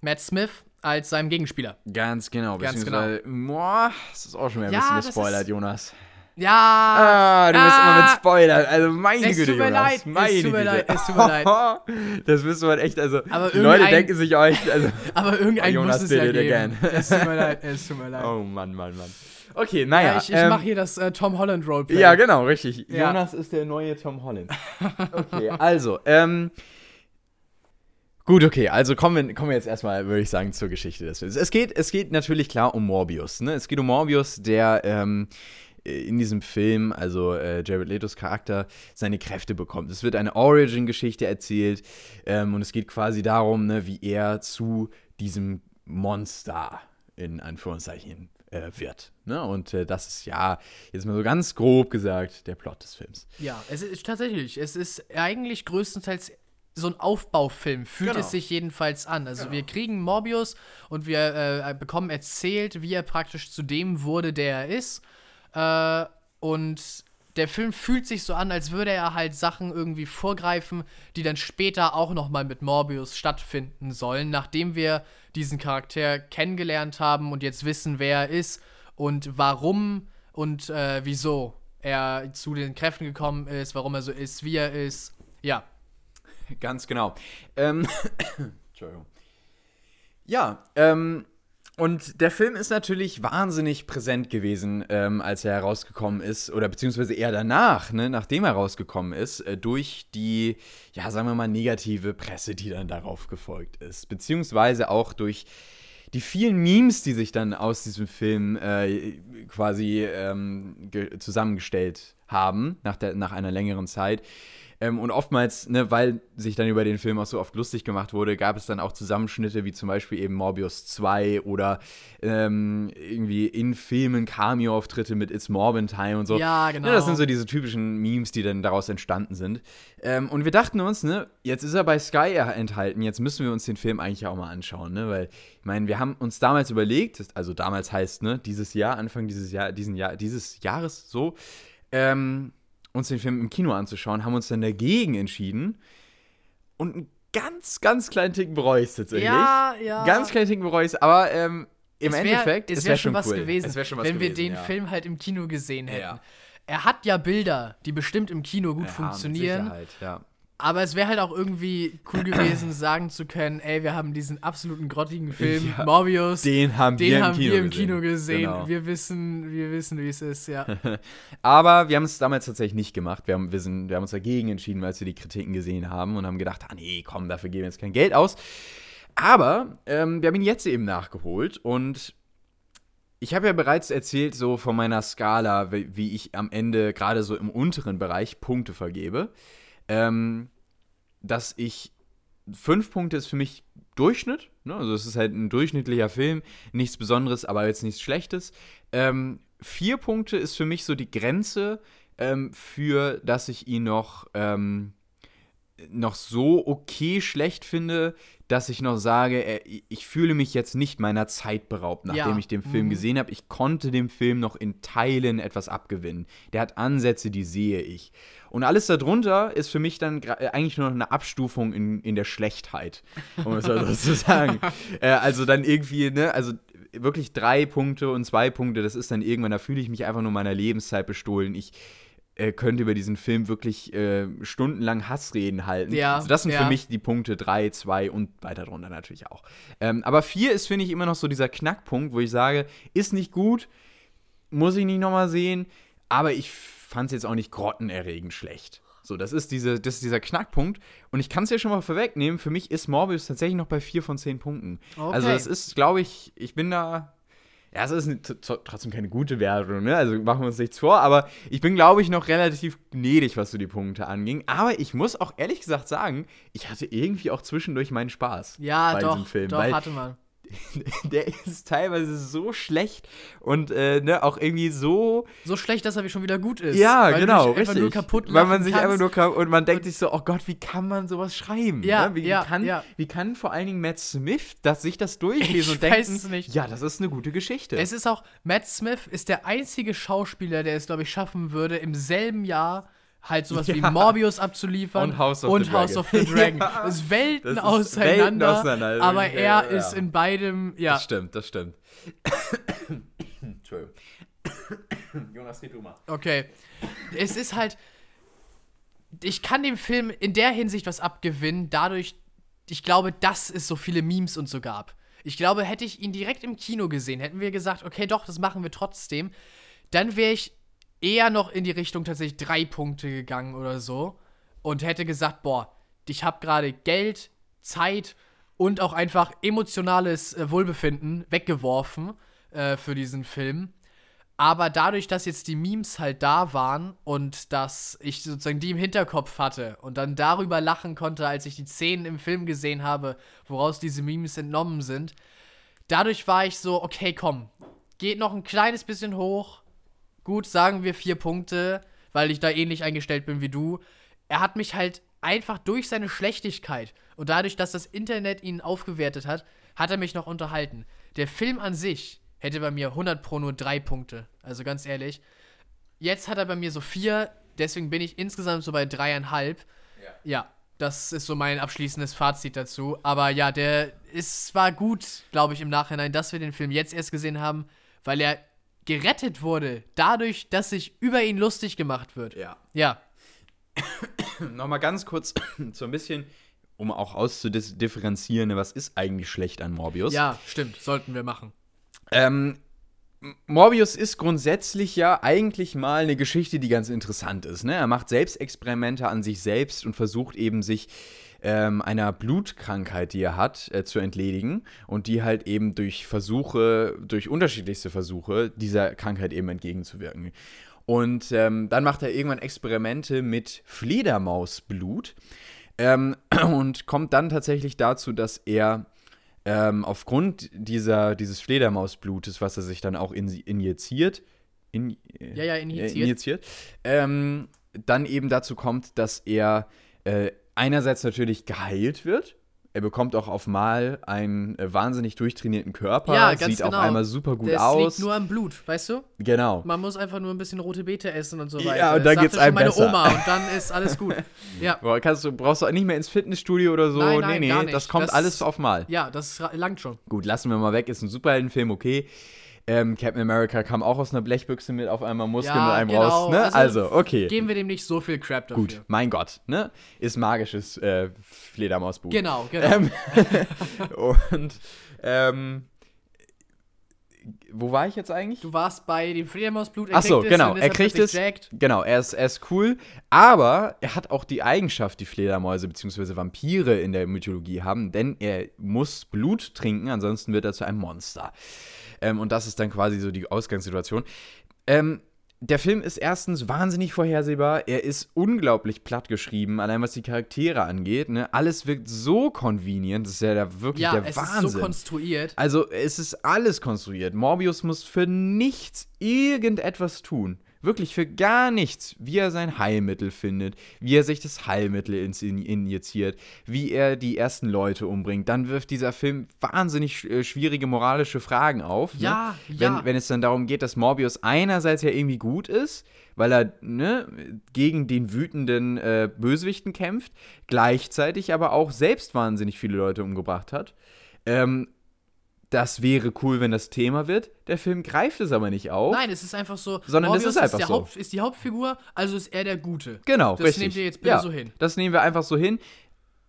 Matt Smith als seinem Gegenspieler. Ganz genau. Ganz beziehungsweise- Boah, das ist auch schon wieder ein Ja, bisschen gespoilert, Jonas. Ja. Ah, du bist ah, immer mit Spoilern. Also meine Es Güte, tut mir Jonas. leid, es Meine tut mir Güte. leid, es tut mir leid. das müsste man echt, also Aber die Leute denken sich euch, also, Aber irgendein Oh, Jonas muss es ja geben. again. Es tut mir leid, es tut mir leid. oh Mann, Mann, Mann. Okay, naja. ja, ich ich ähm, mache hier das äh, Tom Holland Roleplay. Ja, genau, richtig. Ja. Jonas ist der neue Tom Holland. Okay, also, ähm. Gut, okay, also kommen wir, kommen wir jetzt erstmal, würde ich sagen, zur Geschichte des Films. Es geht, es geht natürlich klar um Morbius. Ne? Es geht um Morbius, der ähm, in diesem Film, also äh, Jared Letos Charakter, seine Kräfte bekommt. Es wird eine Origin-Geschichte erzählt ähm, und es geht quasi darum, ne, wie er zu diesem Monster in Anführungszeichen äh, wird. Ne? Und äh, das ist ja, jetzt mal so ganz grob gesagt, der Plot des Films. Ja, es ist tatsächlich, es ist eigentlich größtenteils so ein Aufbaufilm, fühlt Genau. es sich jedenfalls an. Also wir kriegen Morbius und wir äh, bekommen erzählt, wie er praktisch zu dem wurde, der er ist. Äh, und der Film fühlt sich so an, als würde er halt Sachen irgendwie vorgreifen, die dann später auch noch mal mit Morbius stattfinden sollen, nachdem wir diesen Charakter kennengelernt haben und jetzt wissen, wer er ist und warum und äh, wieso er zu den Kräften gekommen ist, warum er so ist, wie er ist. Ja. Ganz genau. Ähm, Entschuldigung. Ja, ähm, und der Film ist natürlich wahnsinnig präsent gewesen, ähm, als er herausgekommen ist, oder beziehungsweise eher danach, ne, nachdem er rausgekommen ist, äh, durch die, ja, sagen wir mal, negative Presse, die dann darauf gefolgt ist. Beziehungsweise auch durch die vielen Memes, die sich dann aus diesem Film äh, quasi ähm, zusammengestellt haben, nach, der, nach einer längeren Zeit. Ähm, und oftmals, ne, weil sich dann über den Film auch so oft lustig gemacht wurde, gab es dann auch Zusammenschnitte wie zum Beispiel eben Morbius 2 oder ähm, irgendwie in Filmen Cameo-Auftritte mit It's Morbin Time und so. Ja, genau. Ne, das sind so diese typischen Memes, die dann daraus entstanden sind. Ähm, und wir dachten uns, ne, jetzt ist er bei Sky enthalten, jetzt müssen wir uns den Film eigentlich auch mal anschauen, ne, weil ich meine, wir haben uns damals überlegt, also damals heißt, ne, dieses Jahr, Anfang dieses Jahr, diesen Jahr, dieses Jahres so, ähm, uns den Film im Kino anzuschauen, haben uns dann dagegen entschieden. Und einen ganz, ganz kleinen Ticken bereue ich es tatsächlich. Ja, ja. Ganz kleinen Ticken bereue ich es, aber ähm, im es wär, Endeffekt, es wäre wär schon was cool. gewesen, es schon was wenn wir gewesen, den ja. Film halt im Kino gesehen hätten. Ja. Er hat ja Bilder, die bestimmt im Kino gut Ja, funktionieren. Mit Sicherheit, ja. Aber es wäre halt auch irgendwie cool gewesen, sagen zu können, ey, wir haben diesen absoluten grottigen Film, Ja, Morbius, Den haben den wir im haben Kino wir im gesehen. Kino gesehen. Genau. Wir wissen, wir wissen, wie es ist, ja. Aber wir haben es damals tatsächlich nicht gemacht. Wir haben, wir, sind, wir haben uns dagegen entschieden, als wir die Kritiken gesehen haben und haben gedacht, ah nee, komm, dafür geben wir jetzt kein Geld aus. Aber ähm, wir haben ihn jetzt eben nachgeholt und ich habe ja bereits erzählt, so von meiner Skala, wie, wie ich am Ende gerade so im unteren Bereich Punkte vergebe. Ähm, dass ich fünf Punkte ist für mich Durchschnitt. Ne? Also es ist halt ein durchschnittlicher Film, nichts Besonderes, aber jetzt nichts Schlechtes. Ähm, vier Punkte ist für mich so die Grenze, ähm, für dass ich ihn noch, ähm, noch so okay schlecht finde, dass ich noch sage, äh, ich fühle mich jetzt nicht meiner Zeit beraubt, nachdem Ja. ich den Film Mhm. gesehen habe. Ich konnte dem Film noch in Teilen etwas abgewinnen. Der hat Ansätze, die sehe ich. Und alles darunter ist für mich dann äh, eigentlich nur noch eine Abstufung in, in der Schlechtheit, um es mal so zu sagen. äh, also dann irgendwie, ne, also wirklich drei Punkte und zwei Punkte, das ist dann irgendwann, da fühle ich mich einfach nur meiner Lebenszeit bestohlen. Ich äh, könnte über diesen Film wirklich äh, stundenlang Hassreden halten. Ja, also das sind ja. für mich die Punkte 3, 2 und weiter drunter natürlich auch. Ähm, aber 4 ist, finde ich, immer noch so dieser Knackpunkt, wo ich sage, ist nicht gut, muss ich nicht nochmal sehen, aber ich fand es jetzt auch nicht grottenerregend schlecht. So, das ist, diese, das ist dieser Knackpunkt. Und ich kann es ja schon mal vorwegnehmen, für mich ist Morbius tatsächlich noch bei 4 von 10 Punkten. Also Okay. das ist, glaube ich, ich bin da. Ja, es ist eine- trotzdem keine gute Wertung, ne? Also machen wir uns nichts vor, aber ich bin, glaube ich, noch relativ gnädig, was so die Punkte anging. Aber ich muss auch ehrlich gesagt sagen, ich hatte irgendwie auch zwischendurch meinen Spaß Ja, bei doch, diesem Film. doch, hatte man. der ist teilweise so schlecht und äh, ne, auch irgendwie so. So schlecht, dass er schon wieder gut ist. Ja, weil genau, dich einfach richtig. nur kaputt Weil man sich kannst. einfach nur ka- und man denkt sich so, oh Gott, wie kann man sowas schreiben? Ja, ne? wie, ja, kann, ja. wie kann vor allen Dingen Matt Smith das, sich das durchlesen Ich und denken, nicht. ja, das ist eine gute Geschichte. Es ist auch, Matt Smith ist der einzige Schauspieler, der es, glaube ich, schaffen würde, im selben Jahr halt sowas wie Ja. Morbius abzuliefern Und House of und the House Dragon. of the Dragon. Ja. Das ist Welten Das ist auseinander, auseinander. aber er Ja. ist in beidem, ja. Das stimmt, das stimmt. Entschuldigung. Jonas, red du mal. Okay. Es ist halt. Ich kann dem Film in der Hinsicht was abgewinnen, dadurch, ich glaube, dass es so viele Memes und so gab. Ich glaube, hätte ich ihn direkt im Kino gesehen, hätten wir gesagt, okay, doch, das machen wir trotzdem, dann wäre ich eher noch in die Richtung tatsächlich drei Punkte gegangen oder so und hätte gesagt, boah, ich habe gerade Geld, Zeit und auch einfach emotionales äh, Wohlbefinden weggeworfen äh, für diesen Film. Aber dadurch, dass jetzt die Memes halt da waren und dass ich sozusagen die im Hinterkopf hatte und dann darüber lachen konnte, als ich die Szenen im Film gesehen habe, woraus diese Memes entnommen sind, dadurch war ich so, okay, komm, geht noch ein kleines bisschen hoch. Gut, sagen wir vier Punkte, weil ich da ähnlich eingestellt bin wie du. Er hat mich halt einfach durch seine Schlechtigkeit und dadurch, dass das Internet ihn aufgewertet hat, hat er mich noch unterhalten. Der Film an sich hätte bei mir 100 pro nur drei Punkte. Also ganz ehrlich. Jetzt hat er bei mir so vier, deswegen bin ich insgesamt so bei dreieinhalb. Ja. Ja, das ist so mein abschließendes Fazit dazu. Aber ja, der ist, war gut, glaube ich, im Nachhinein, dass wir den Film jetzt erst gesehen haben, weil er gerettet wurde, dadurch, dass sich über ihn lustig gemacht wird. Ja. Ja. Nochmal ganz kurz so ein bisschen, um auch auszudifferenzieren, was ist eigentlich schlecht an Morbius. Ja, stimmt. Sollten wir machen. Ähm, Morbius ist grundsätzlich ja eigentlich mal eine Geschichte, die ganz interessant ist. Ne? Er macht Selbstexperimente an sich selbst und versucht eben sich ähm, einer Blutkrankheit, die er hat, äh, zu entledigen und die halt eben durch Versuche, durch unterschiedlichste Versuche dieser Krankheit eben entgegenzuwirken. Und ähm, dann macht er irgendwann Experimente mit Fledermausblut ähm, und kommt dann tatsächlich dazu, dass er ähm, aufgrund dieser, dieses Fledermausblutes, was er sich dann auch in, injiziert, in, Ja, ja, injiziert. Äh, injiziert ähm, dann eben dazu kommt, dass er äh, einerseits natürlich geheilt wird. Er bekommt auch auf Mal einen äh, wahnsinnig durchtrainierten Körper, Ja, ganz sieht auf genau. einmal super gut Das aus. liegt nur am Blut, weißt du? genau. Man muss einfach nur ein bisschen rote Beete essen und so Ja, weiter. und Das dann geht's einem meine besser. Oma und dann ist alles gut. Ja, Boah, kannst du, brauchst du nicht mehr ins Fitnessstudio oder so. Nein, nein, nee, gar nee, nicht. das kommt Das- alles auf Mal. ja, das langt schon. Gut, lassen wir mal weg, ist ein Superheldenfilm, okay. Ähm, Captain America kam auch aus einer Blechbüchse mit auf einmal Muskeln Ja, und einem genau. raus. Ne? Also, Also, okay. Geben wir dem nicht so viel Crap dafür. Gut, mein Gott, ne? Ist magisches äh, Fledermausbuch. Genau, genau. Ähm, und ähm, wo war ich jetzt eigentlich? Du warst bei dem Fledermausblut. er Ach so, genau. Er kriegt es. plötzlich jacked. Genau, er ist, er ist cool. Aber er hat auch die Eigenschaft, die Fledermäuse bzw. Vampire in der Mythologie haben, denn er muss Blut trinken, ansonsten wird er zu einem Monster. Ähm, und das ist dann quasi so die Ausgangssituation. Ähm, der Film ist erstens wahnsinnig vorhersehbar. Er ist unglaublich platt geschrieben, allein was die Charaktere angeht. Ne? Alles wirkt so convenient. Das ist ja der, wirklich Ja, der es Wahnsinn. ist so konstruiert. Also, es ist alles konstruiert. Morbius muss für nichts irgendetwas tun. Wirklich für gar nichts. Wie er sein Heilmittel findet, wie er sich das Heilmittel injiziert, wie er die ersten Leute umbringt. Dann wirft dieser Film wahnsinnig äh, schwierige moralische Fragen auf. Ja, ne? ja. Wenn, wenn es dann darum geht, dass Morbius einerseits ja irgendwie gut ist, weil er ne, gegen den wütenden äh, Bösewichten kämpft, gleichzeitig aber auch selbst wahnsinnig viele Leute umgebracht hat. Ähm, das wäre cool, wenn das Thema wird. Der Film greift es aber nicht auf. Nein, es ist einfach so. Sondern es Morbius ist einfach der so. Haupt, ist die Hauptfigur, also ist er der Gute. Genau, Das richtig. nehmt ihr jetzt bitte ja, so hin. Das nehmen wir einfach so hin.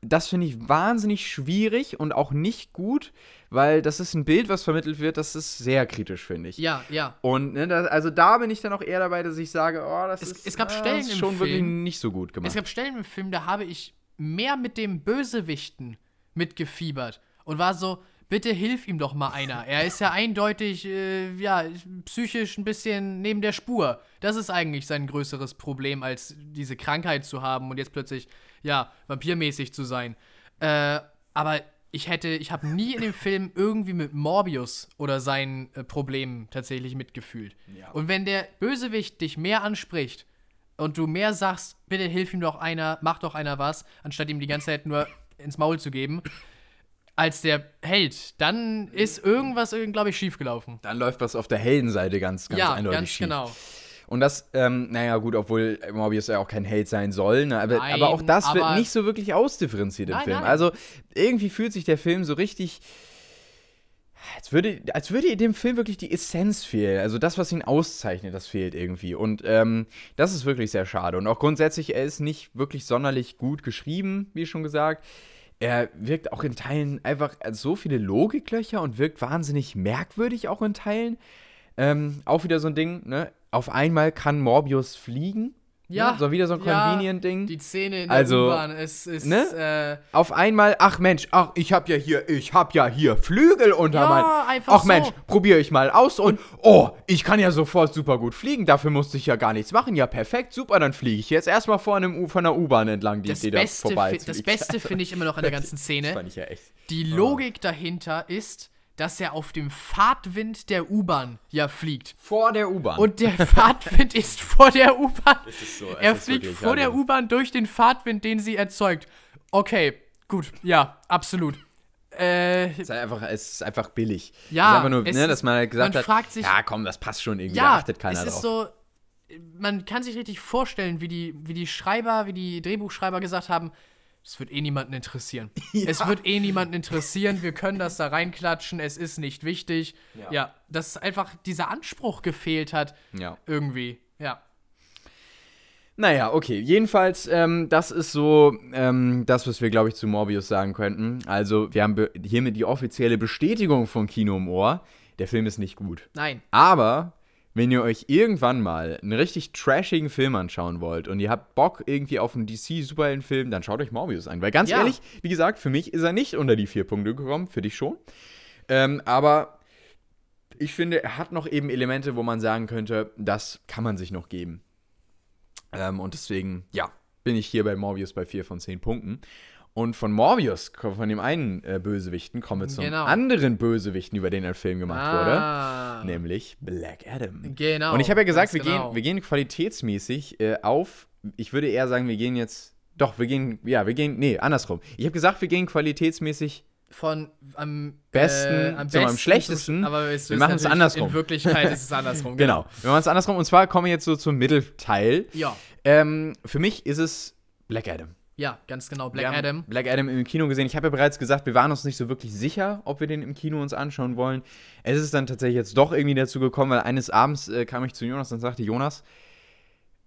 Das finde ich wahnsinnig schwierig und auch nicht gut, weil das ist ein Bild, was vermittelt wird, das ist sehr kritisch, finde ich. Ja, ja. Und ne, das, also da bin ich dann auch eher dabei, dass ich sage, oh, das Es- ist, es gab äh, Stellen das ist schon wirklich Film- nicht so gut gemacht. Es gab Stellen im Film, da habe ich mehr mit dem Bösewichten mitgefiebert und war so, bitte hilf ihm doch mal einer. Er ist ja eindeutig, äh, ja, psychisch ein bisschen neben der Spur. Das ist eigentlich sein größeres Problem, als diese Krankheit zu haben und jetzt plötzlich, ja, vampirmäßig zu sein. Äh, aber ich hätte, ich habe nie in dem Film irgendwie mit Morbius oder seinen äh, Problemen tatsächlich mitgefühlt. Ja. Und wenn der Bösewicht dich mehr anspricht und du mehr sagst, bitte hilf ihm doch einer, mach doch einer was, anstatt ihm die ganze Zeit nur ins Maul zu geben, als der Held, dann ist irgendwas, glaube ich, schiefgelaufen. dann läuft was auf der Heldenseite ganz, ganz ja, eindeutig ganz schief. genau. Und das, ähm, naja, gut, obwohl Morbius ja auch kein Held sein soll, ne? aber, Nein, aber auch das wird aber- nicht so wirklich ausdifferenziert im Nein, Film. nein. Also irgendwie fühlt sich der Film so richtig. Als würde, als würde dem Film wirklich die Essenz fehlen. Also das, was ihn auszeichnet, das fehlt irgendwie. Und ähm, das ist wirklich sehr schade. Und auch grundsätzlich, er ist nicht wirklich sonderlich gut geschrieben, wie schon gesagt. Er wirkt auch in Teilen einfach so viele Logiklöcher und wirkt wahnsinnig merkwürdig auch in Teilen. Ähm, auch wieder so ein Ding, ne? Auf einmal kann Morbius fliegen. Ja, Ne? So wieder so ein ja, Convenient-Ding. Die Szene in der Also, U-Bahn, es ist, ne? äh, Auf einmal, ach Mensch, ach, ich hab ja hier, ich hab ja hier Flügel unter Ja, meinen. einfach Ach so. Mensch, probiere ich mal aus und, oh, ich kann ja sofort super gut fliegen. Dafür musste ich ja gar nichts machen. Ja, perfekt, super, dann fliege ich jetzt erstmal vor einem U von der U-Bahn entlang, die, das die da Beste, vorbei fi- das. Beste finde ich immer noch an der ganzen Das Szene. fand ich ja echt. Die Logik dahinter ist, dass er auf dem Fahrtwind der U-Bahn ja fliegt. Vor der U-Bahn. Und der Fahrtwind ist vor der U-Bahn. so, er fliegt vor der U-Bahn durch den Fahrtwind, den sie erzeugt. Okay, gut, ja, absolut. Äh, es ist einfach, es ist einfach billig. Ja, es ist einfach nur, es ne, dass man halt gesagt man hat, fragt sich- ja, komm, das passt schon irgendwie, da ja, achtet keiner es ist drauf. so, man kann sich richtig vorstellen, wie die, wie die Schreiber, wie die Drehbuchschreiber gesagt haben, es wird eh niemanden interessieren. Es wird eh niemanden interessieren. Wir können das da reinklatschen. Es ist nicht wichtig. Ja. Ja, dass einfach dieser Anspruch gefehlt hat. Ja. Irgendwie. Ja. Naja, okay. Jedenfalls, ähm, das ist so ähm, das, was wir, glaube ich, zu Morbius sagen könnten. Also, wir haben be- hiermit die offizielle Bestätigung von Kino im Ohr. Der Film ist nicht gut. Nein. Aber wenn ihr euch irgendwann mal einen richtig trashigen Film anschauen wollt und ihr habt Bock irgendwie auf einen DC-Superheldenfilm, dann schaut euch Morbius an. Weil ganz Ja. ehrlich, wie gesagt, für mich ist er nicht unter die vier Punkte gekommen, für dich schon. Ähm, aber ich finde, er hat noch eben Elemente, wo man sagen könnte, das kann man sich noch geben. Ähm, und deswegen, ja, bin ich hier bei Morbius bei vier von zehn Punkten. Und von Morbius, von dem einen äh, Bösewichten, kommen wir zum Genau. anderen Bösewichten, über den ein Film gemacht wurde. Ah. Nämlich Black Adam. Genau. Und ich habe ja gesagt, wir, genau. gehen, wir gehen qualitätsmäßig äh, auf. Ich würde eher sagen, wir gehen jetzt. Doch, wir gehen. Ja, wir gehen. Nee, andersrum. Ich habe gesagt, wir gehen qualitätsmäßig. Von am Besten äh, zum am besten am schlechtesten. Zum, aber Wir machen es andersrum. In Wirklichkeit ist es andersrum. Genau. Wir machen es andersrum. Und zwar kommen wir jetzt so zum Mittelteil. Ja. Ähm, für mich ist es Black Adam. Ja, ganz genau. Black wir haben Adam. Black Adam im Kino gesehen. Ich habe ja bereits gesagt, wir waren uns nicht so wirklich sicher, ob wir den im Kino uns anschauen wollen. Es ist dann tatsächlich jetzt doch irgendwie dazu gekommen, weil eines Abends äh, kam ich zu Jonas und sagte, Jonas,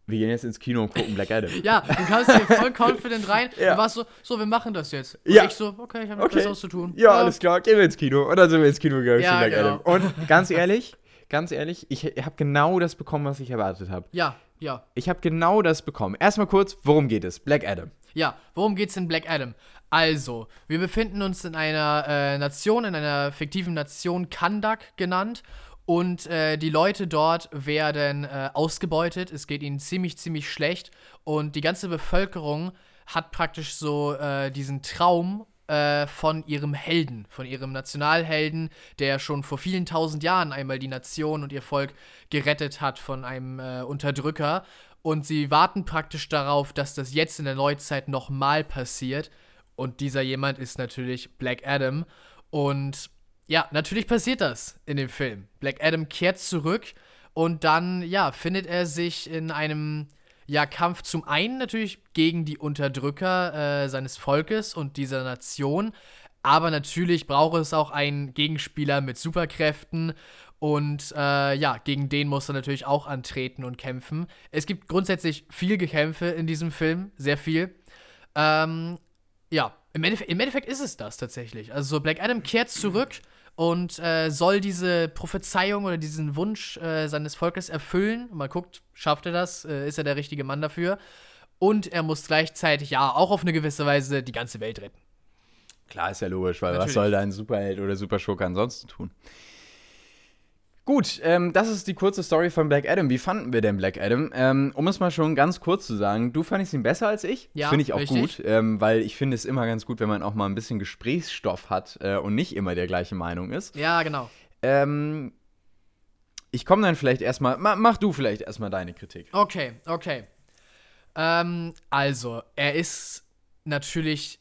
wir gehen jetzt ins Kino und gucken Black Adam. Ja, du kamst hier voll confident rein. Ja. Du warst so, so, wir machen das jetzt. Und Ja. ich so, okay, ich habe Okay. Besseres zu tun. Ja, alles klar, gehen wir ins Kino. Und dann sind wir ins Kino gegangen Ja, Black genau. Adam. Und ganz ehrlich, ganz ehrlich, ich habe genau das bekommen, was ich erwartet habe. Ja, ja. Ich habe genau das bekommen. Erstmal kurz, worum geht es? Black Adam. Ja, worum geht's in Black Adam? Also, wir befinden uns in einer äh, Nation, in einer fiktiven Nation, Kandak genannt. Und äh, die Leute dort werden äh, ausgebeutet. Es geht ihnen ziemlich, ziemlich schlecht. Und die ganze Bevölkerung hat praktisch so äh, diesen Traum äh, von ihrem Helden, von ihrem Nationalhelden, der schon vor vielen tausend Jahren einmal die Nation und ihr Volk gerettet hat von einem äh, Unterdrücker. Und sie warten praktisch darauf, dass das jetzt in der Neuzeit nochmal passiert. Und dieser jemand ist natürlich Black Adam. Und ja, natürlich passiert das in dem Film. Black Adam kehrt zurück und dann, ja, findet er sich in einem, ja, Kampf zum einen natürlich gegen die Unterdrücker äh, seines Volkes und dieser Nation. Aber natürlich braucht es auch einen Gegenspieler mit Superkräften. Und äh, ja, gegen den muss er natürlich auch antreten und kämpfen. Es gibt grundsätzlich viel Gekämpfe in diesem Film, sehr viel. Ähm, ja, im Endeffekt, im Endeffekt ist es das tatsächlich. Also Black Adam kehrt zurück und äh, soll diese Prophezeiung oder diesen Wunsch äh, seines Volkes erfüllen. Mal guckt, schafft er das? Äh, ist er der richtige Mann dafür? Und er muss gleichzeitig, ja, auch auf eine gewisse Weise die ganze Welt retten. Klar, ist ja logisch, weil was Natürlich. soll da ein Superheld oder Superschurke ansonsten tun? Gut, ähm, das ist die kurze Story von Black Adam. Wie fanden wir denn Black Adam? Ähm, um es mal schon ganz kurz zu sagen, du fandest ihn besser als ich. Ja, Finde ich auch richtig. gut, ähm, weil ich finde es immer ganz gut, wenn man auch mal ein bisschen Gesprächsstoff hat äh, und nicht immer der gleichen Meinung ist. Ja, genau. Ähm, ich komme dann vielleicht erstmal, ma, mach du vielleicht erstmal deine Kritik. Okay, okay. Ähm, also, er ist natürlich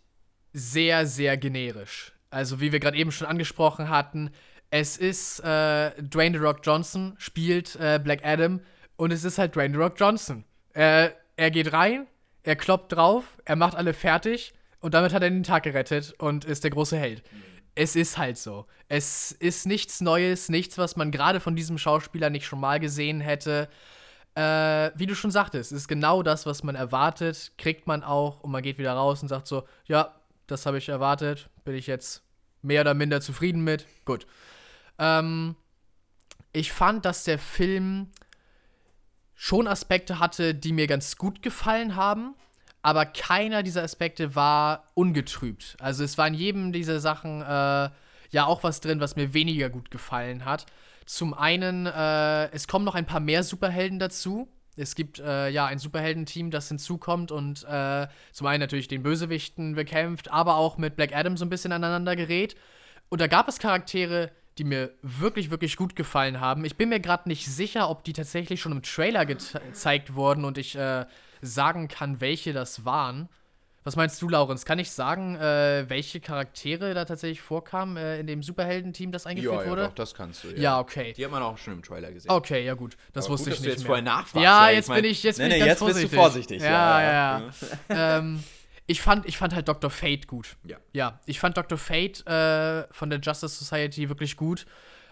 sehr, sehr generisch. Also, wie wir gerade eben schon angesprochen hatten, es ist äh, Dwayne The Rock Johnson spielt äh, Black Adam und es ist halt Dwayne The Rock Johnson. Äh, er geht rein, er kloppt drauf, er macht alle fertig und damit hat er den Tag gerettet und ist der große Held. Es ist halt so. Es ist nichts Neues, nichts, was man gerade von diesem Schauspieler nicht schon mal gesehen hätte. Äh, wie du schon sagtest, ist genau das, was man erwartet, kriegt man auch und man geht wieder raus und sagt so, ja, das habe ich erwartet, bin ich jetzt mehr oder minder zufrieden mit. Gut. Ähm, ich fand, dass der Film schon Aspekte hatte, die mir ganz gut gefallen haben, aber keiner dieser Aspekte war ungetrübt. Also es war in jedem dieser Sachen äh, ja auch was drin, was mir weniger gut gefallen hat. Zum einen, äh, es kommen noch ein paar mehr Superhelden dazu. Es gibt äh, ja ein Superheldenteam, das hinzukommt und äh, zum einen natürlich den Bösewichten bekämpft, aber auch mit Black Adam so ein bisschen aneinander gerät. Und da gab es Charaktere, die mir wirklich, wirklich gut gefallen haben. Ich bin mir gerade nicht sicher, ob die tatsächlich schon im Trailer gezeigt wurden und ich äh, sagen kann, welche das waren. Was meinst du, Laurenz? Kann ich sagen, äh, welche Charaktere da tatsächlich vorkamen äh, in dem Superheldenteam, das eingeführt wurde? das kannst du. Ja, okay. Die hat man auch schon im Trailer gesehen. Okay, ja gut. Das Aber wusste gut, ich dass du nicht jetzt mehr. vorher nachfragst, Ja, weil ich jetzt mein- bin ich, jetzt Nee, bin ich nee, ganz jetzt bist du vorsichtig. vorsichtig, Ja, ja, ja. ja. ja. ähm, Ich fand, ich fand halt Dr. Fate gut. Ja. Ja, ich fand Dr. Fate äh, von der Justice Society wirklich gut.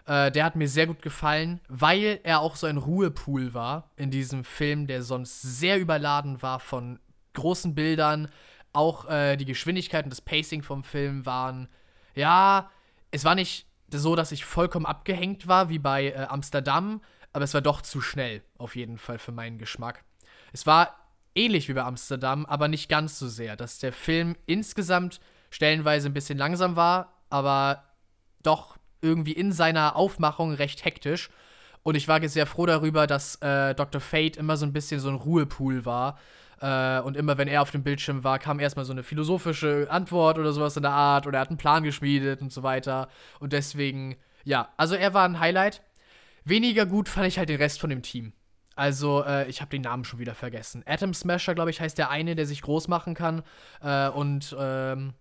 Äh, der hat mir sehr gut gefallen, weil er auch so ein Ruhepool war in diesem Film, der sonst sehr überladen war von großen Bildern. Auch äh, die Geschwindigkeit und das Pacing vom Film waren, ja, es war nicht so, dass ich vollkommen abgehängt war wie bei äh, Amsterdam, aber es war doch zu schnell, auf jeden Fall für meinen Geschmack. Es war ähnlich wie bei Amsterdam, aber nicht ganz so sehr, dass der Film insgesamt stellenweise ein bisschen langsam war, aber doch irgendwie in seiner Aufmachung recht hektisch. Und ich war sehr froh darüber, dass äh, Dr. Fate immer so ein bisschen so ein Ruhepool war. Äh, und immer, wenn er auf dem Bildschirm war, kam erstmal so eine philosophische Antwort oder sowas in der Art. Oder er hat einen Plan geschmiedet und so weiter. Und deswegen, ja, also er war ein Highlight. Weniger gut fand ich halt den Rest von dem Team. Also, äh, ich habe den Namen schon wieder vergessen. Atom Smasher, glaube ich, heißt der eine, der sich groß machen kann. Äh, und ähm,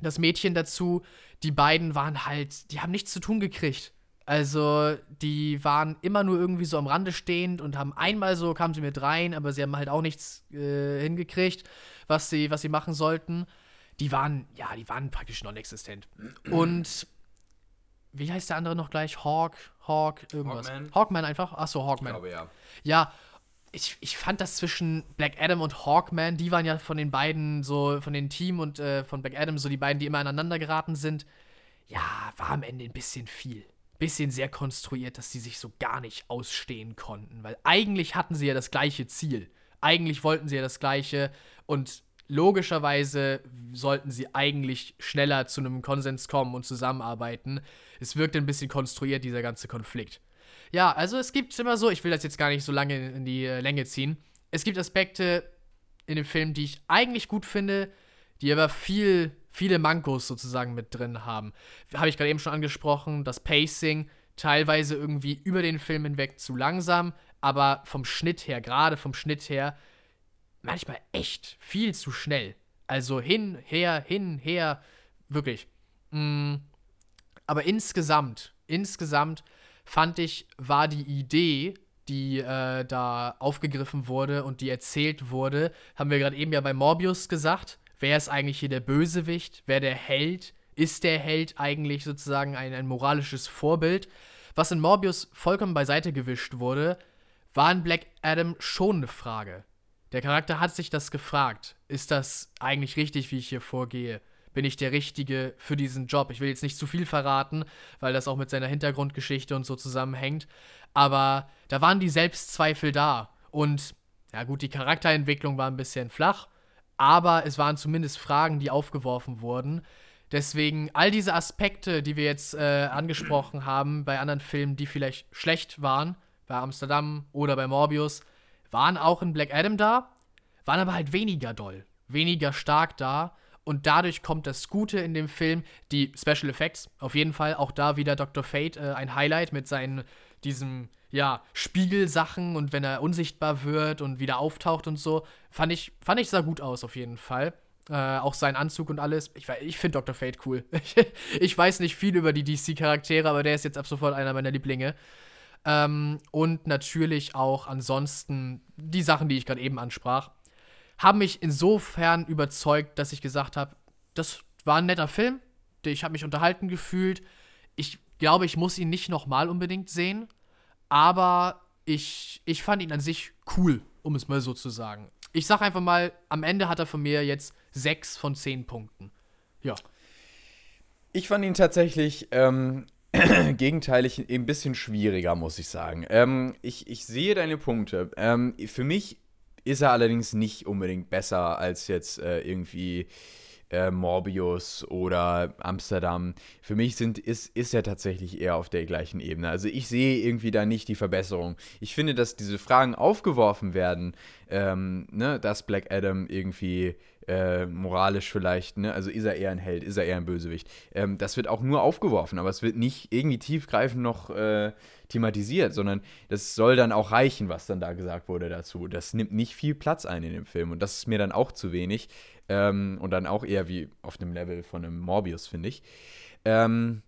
das Mädchen dazu, die beiden waren halt, die haben nichts zu tun gekriegt. Also, die waren immer nur irgendwie so am Rande stehend und haben einmal so, kamen sie mit rein, aber sie haben halt auch nichts äh, hingekriegt, was sie, was sie machen sollten. Die waren, ja, die waren praktisch non-existent. Und wie heißt der andere noch gleich? Hawk, Hawk, irgendwas. Hawkman. Hawkman einfach? Achso, Hawkman. Ich glaube, ja. Ja, ich, ich fand das zwischen Black Adam und Hawkman, die waren ja von den beiden so, von den Team und äh, von Black Adam so die beiden, die immer aneinander geraten sind. Ja, war am Ende ein bisschen viel. Bisschen sehr konstruiert, dass sie sich so gar nicht ausstehen konnten. Weil eigentlich hatten sie ja das gleiche Ziel. Eigentlich wollten sie ja das gleiche und logischerweise sollten sie eigentlich schneller zu einem Konsens kommen und zusammenarbeiten. Es wirkt ein bisschen konstruiert, dieser ganze Konflikt. Ja, also es gibt immer so, ich will das jetzt gar nicht so lange in die äh, Länge ziehen. Es gibt Aspekte in dem Film, die ich eigentlich gut finde, die aber viel, viele Mankos sozusagen mit drin haben. Habe ich gerade eben schon angesprochen, das Pacing, teilweise irgendwie über den Film hinweg zu langsam, aber vom Schnitt her, gerade vom Schnitt her, manchmal echt viel zu schnell. Also hin, her, hin, her, wirklich. Mm, aber insgesamt, insgesamt fand ich, war die Idee, die äh, da aufgegriffen wurde und die erzählt wurde, haben wir gerade eben ja bei Morbius gesagt. Wer ist eigentlich hier der Bösewicht? Wer der Held? Ist der Held eigentlich sozusagen ein, ein moralisches Vorbild? Was in Morbius vollkommen beiseite gewischt wurde, war in Black Adam schon eine Frage. Der Charakter hat sich das gefragt. Ist das eigentlich richtig, wie ich hier vorgehe? Bin ich der Richtige für diesen Job? Ich will jetzt nicht zu viel verraten, weil das auch mit seiner Hintergrundgeschichte und so zusammenhängt. Aber da waren die Selbstzweifel da. Und ja gut, die Charakterentwicklung war ein bisschen flach, aber es waren zumindest Fragen, die aufgeworfen wurden. Deswegen all diese Aspekte, die wir jetzt äh, angesprochen haben bei anderen Filmen, die vielleicht schlecht waren, bei Amsterdam oder bei Morbius, waren auch in Black Adam da, waren aber halt weniger doll, weniger stark da. Und dadurch kommt das Gute in dem Film, die Special Effects, auf jeden Fall, auch da wieder Dr. Fate, äh, ein Highlight mit seinen, diesem, ja, Spiegelsachen und wenn er unsichtbar wird und wieder auftaucht und so, fand ich, fand ich sah gut aus, auf jeden Fall. Äh, auch sein Anzug und alles. Ich, ich finde Dr. Fate cool. ich weiß nicht viel über die DC-Charaktere, aber der ist jetzt ab sofort einer meiner Lieblinge. Ähm, und natürlich auch ansonsten die Sachen, die ich gerade eben ansprach, haben mich insofern überzeugt, dass ich gesagt habe, das war ein netter Film. Ich habe mich unterhalten gefühlt. Ich glaube, ich muss ihn nicht nochmal unbedingt sehen. Aber ich, ich fand ihn an sich cool, um es mal so zu sagen. Ich sag einfach mal, am Ende hat er von mir jetzt sechs von zehn Punkten. Ja. Ich fand ihn tatsächlich ähm, gegenteilig ein bisschen schwieriger, muss ich sagen. Ähm, ich, ich sehe deine Punkte. Ähm, für mich ist er allerdings nicht unbedingt besser als jetzt äh, irgendwie äh, Morbius oder Amsterdam. Für mich sind, ist, ist er tatsächlich eher auf der gleichen Ebene. Also ich sehe irgendwie da nicht die Verbesserung. Ich finde, dass diese Fragen aufgeworfen werden, ähm, ne, dass Black Adam irgendwie äh, moralisch vielleicht, ne, also ist er eher ein Held, ist er eher ein Bösewicht. Ähm, das wird auch nur aufgeworfen, aber es wird nicht irgendwie tiefgreifend noch äh, thematisiert, sondern das soll dann auch reichen, was dann da gesagt wurde dazu. Das nimmt nicht viel Platz ein in dem Film und das ist mir dann auch zu wenig. Ähm, und dann auch eher wie auf einem Level von einem Morbius, finde ich. Ähm,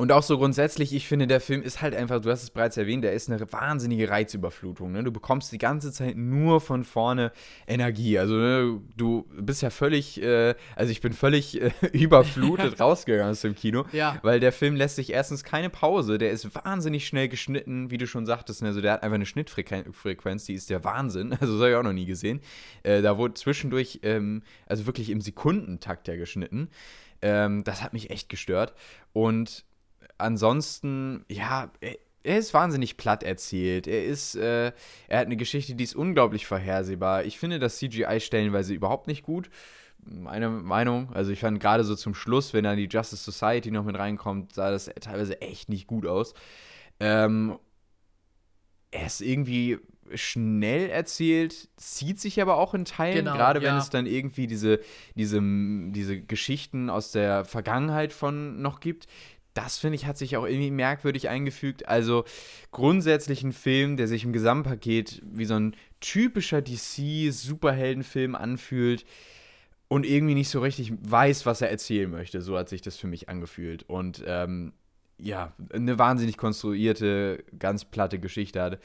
Und auch so grundsätzlich, ich finde, der Film ist halt einfach, du hast es bereits erwähnt, der ist eine wahnsinnige Reizüberflutung. Ne? Du bekommst die ganze Zeit nur von vorne Energie. Also ne, du bist ja völlig, äh, also ich bin völlig äh, überflutet rausgegangen aus dem Kino, Ja. weil der Film lässt sich erstens keine Pause, der ist wahnsinnig schnell geschnitten, wie du schon sagtest. Ne? Also der hat einfach eine Schnittfrequenz, die ist der Wahnsinn. Also das habe ich auch noch nie gesehen. Äh, da wurde zwischendurch, ähm, also wirklich im Sekundentakt ja geschnitten. Ähm, das hat mich echt gestört. Und ansonsten, ja, er, ist wahnsinnig platt erzählt. Er ist, äh, er hat eine Geschichte, die ist unglaublich vorhersehbar. Ich finde das CGI stellenweise überhaupt nicht gut. Meine Meinung. Also ich fand gerade so zum Schluss, wenn dann die Justice Society noch mit reinkommt, sah das teilweise echt nicht gut aus. Ähm, er ist irgendwie schnell erzählt, zieht sich aber auch in Teilen, Genau, gerade wenn ja. es dann irgendwie diese, diese, diese Geschichten aus der Vergangenheit von noch gibt. Das finde ich hat sich auch irgendwie merkwürdig eingefügt. Also grundsätzlich ein Film, der sich im Gesamtpaket wie so ein typischer DC-Superheldenfilm anfühlt und irgendwie nicht so richtig weiß, was er erzählen möchte. So hat sich das für mich angefühlt. Und ähm, ja, eine wahnsinnig konstruierte, ganz platte Geschichte hatte.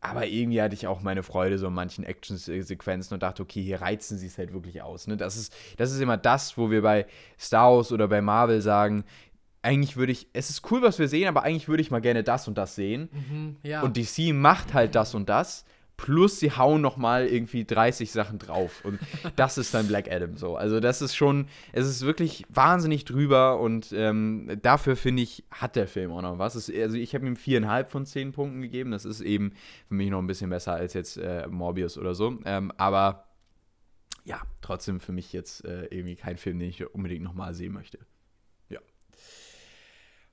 Aber irgendwie hatte ich auch meine Freude so in manchen Action-Sequenzen und dachte, okay, hier reizen sie es halt wirklich aus. Ne? Das, ist, das ist immer das, wo wir bei Star Wars oder bei Marvel sagen, eigentlich würde ich, es ist cool, was wir sehen, aber eigentlich würde ich mal gerne das und das sehen. Mhm, ja. Und DC macht halt das und das. Plus sie hauen noch mal irgendwie 30 Sachen drauf. Und das ist dann Black Adam so. Also das ist schon, es ist wirklich wahnsinnig drüber. Und ähm, dafür, finde ich, hat der Film auch noch was. Es, also ich habe ihm viereinhalb von zehn Punkten gegeben. Das ist eben für mich noch ein bisschen besser als jetzt äh, Morbius oder so. Ähm, aber ja, trotzdem für mich jetzt äh, irgendwie kein Film, den ich unbedingt noch mal sehen möchte.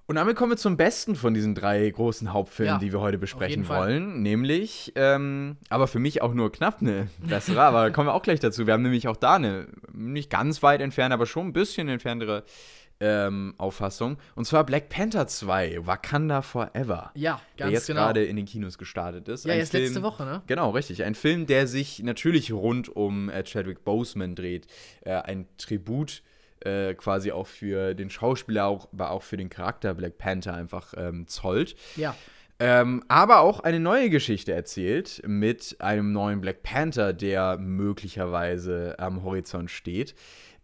Und damit kommen wir zum besten von diesen drei großen Hauptfilmen, Ja, die wir heute besprechen wollen. Nämlich, ähm, aber für mich auch nur knapp eine bessere, aber kommen wir auch gleich dazu. Wir haben nämlich auch da eine nicht ganz weit entfernt, aber schon ein bisschen entferntere ähm, Auffassung. Und zwar Black Panther 2, Wakanda Forever. ja, der ganz jetzt genau. gerade in den Kinos gestartet ist. Ja, Ein jetzt letzte Woche, ne? Genau, richtig. Ein Film, der sich natürlich rund um äh, Chadwick Boseman dreht. Äh, ein Tribut äh, quasi auch für den Schauspieler, auch, aber auch für den Charakter Black Panther einfach ähm, zollt. Ja. Ähm, aber auch eine neue Geschichte erzählt mit einem neuen Black Panther, der möglicherweise am Horizont steht.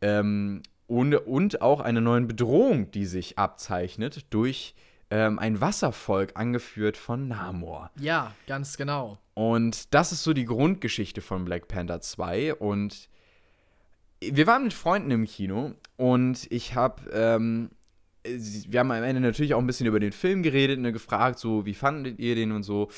Ähm, und, und auch einer neuen Bedrohung, die sich abzeichnet durch ähm, ein Wasservolk, angeführt von Namor. Ja, ganz genau. Und das ist so die Grundgeschichte von Black Panther 2. Und wir waren mit Freunden im Kino und ich habe, ähm, wir haben am Ende natürlich auch ein bisschen über den Film geredet, ne, gefragt, so, wie fandet ihr den und so.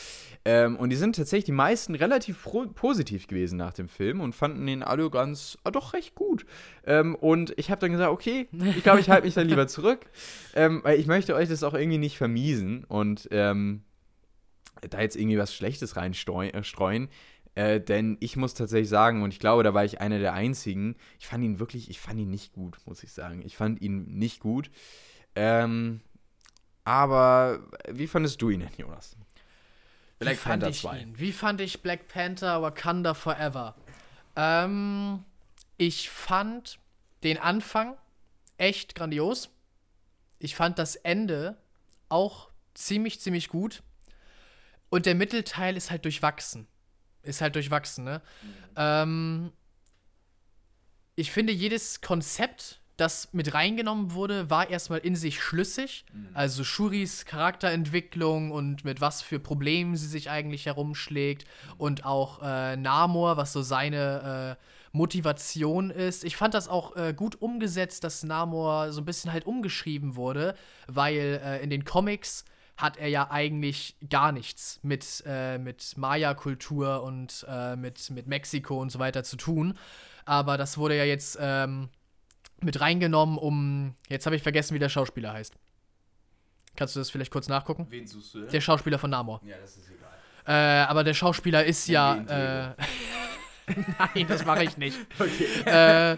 Ähm, und die sind tatsächlich die meisten relativ positiv gewesen nach dem Film und fanden den alle ganz, ah, doch recht gut. Ähm, und ich habe dann gesagt, okay, ich glaube, ich halte mich dann lieber zurück, ähm, weil ich möchte euch das auch irgendwie nicht vermiesen und ähm, da jetzt irgendwie was Schlechtes reinstreuen. Äh, denn ich muss tatsächlich sagen, und ich glaube, da war ich einer der einzigen, ich fand ihn wirklich, ich fand ihn nicht gut, muss ich sagen. Ich fand ihn nicht gut. Ähm, aber wie fandest du ihn denn, Jonas? Wie fand ich ihn? Wie fand ich Black Panther Wakanda Forever? Ähm, ich fand den Anfang echt grandios. Ich fand das Ende auch ziemlich, ziemlich gut. Und der Mittelteil ist halt durchwachsen. Ist halt durchwachsen, ne? Ähm, ich finde, jedes Konzept, das mit reingenommen wurde, war erstmal in sich schlüssig. Also Shuris Charakterentwicklung und mit was für Problemen sie sich eigentlich herumschlägt. Und auch äh, Namor, was so seine äh, Motivation ist. Ich fand das auch äh, gut umgesetzt, dass Namor so ein bisschen halt umgeschrieben wurde, weil äh, in den Comics hat er ja eigentlich gar nichts mit, äh, mit Maya-Kultur und äh, mit, mit Mexiko und so weiter zu tun. Aber das wurde ja jetzt ähm, mit reingenommen, um. Jetzt habe ich vergessen, wie der Schauspieler heißt. Kannst du das vielleicht kurz nachgucken? Wen suchst du denn? Der Schauspieler von Namor. ja, das ist egal. Äh, aber der Schauspieler ist ja. Nein, das mache ich nicht. äh,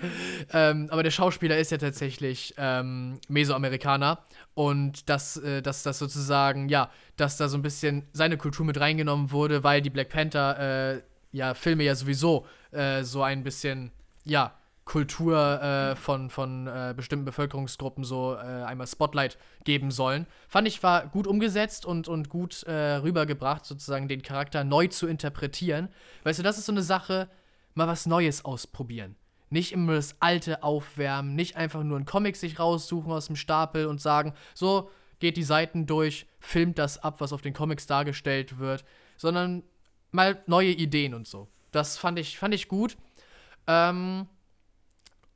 ähm, aber der Schauspieler ist ja tatsächlich ähm, Mesoamerikaner und dass, äh, dass das sozusagen, ja, dass da so ein bisschen seine Kultur mit reingenommen wurde, weil die Black Panther, äh, ja, Filme ja sowieso äh, so ein bisschen, ja, Kultur äh, von, von äh, bestimmten Bevölkerungsgruppen so äh, einmal Spotlight geben sollen. Fand ich war gut umgesetzt und, und gut äh, rübergebracht, sozusagen den Charakter neu zu interpretieren. Weißt du, das ist so eine Sache, mal was Neues ausprobieren. Nicht immer das Alte aufwärmen, nicht einfach nur einen Comic sich raussuchen aus dem Stapel und sagen, so, geht die Seiten durch, filmt das ab, was auf den Comics dargestellt wird, sondern mal neue Ideen und so. Das fand ich, fand ich gut. Ähm,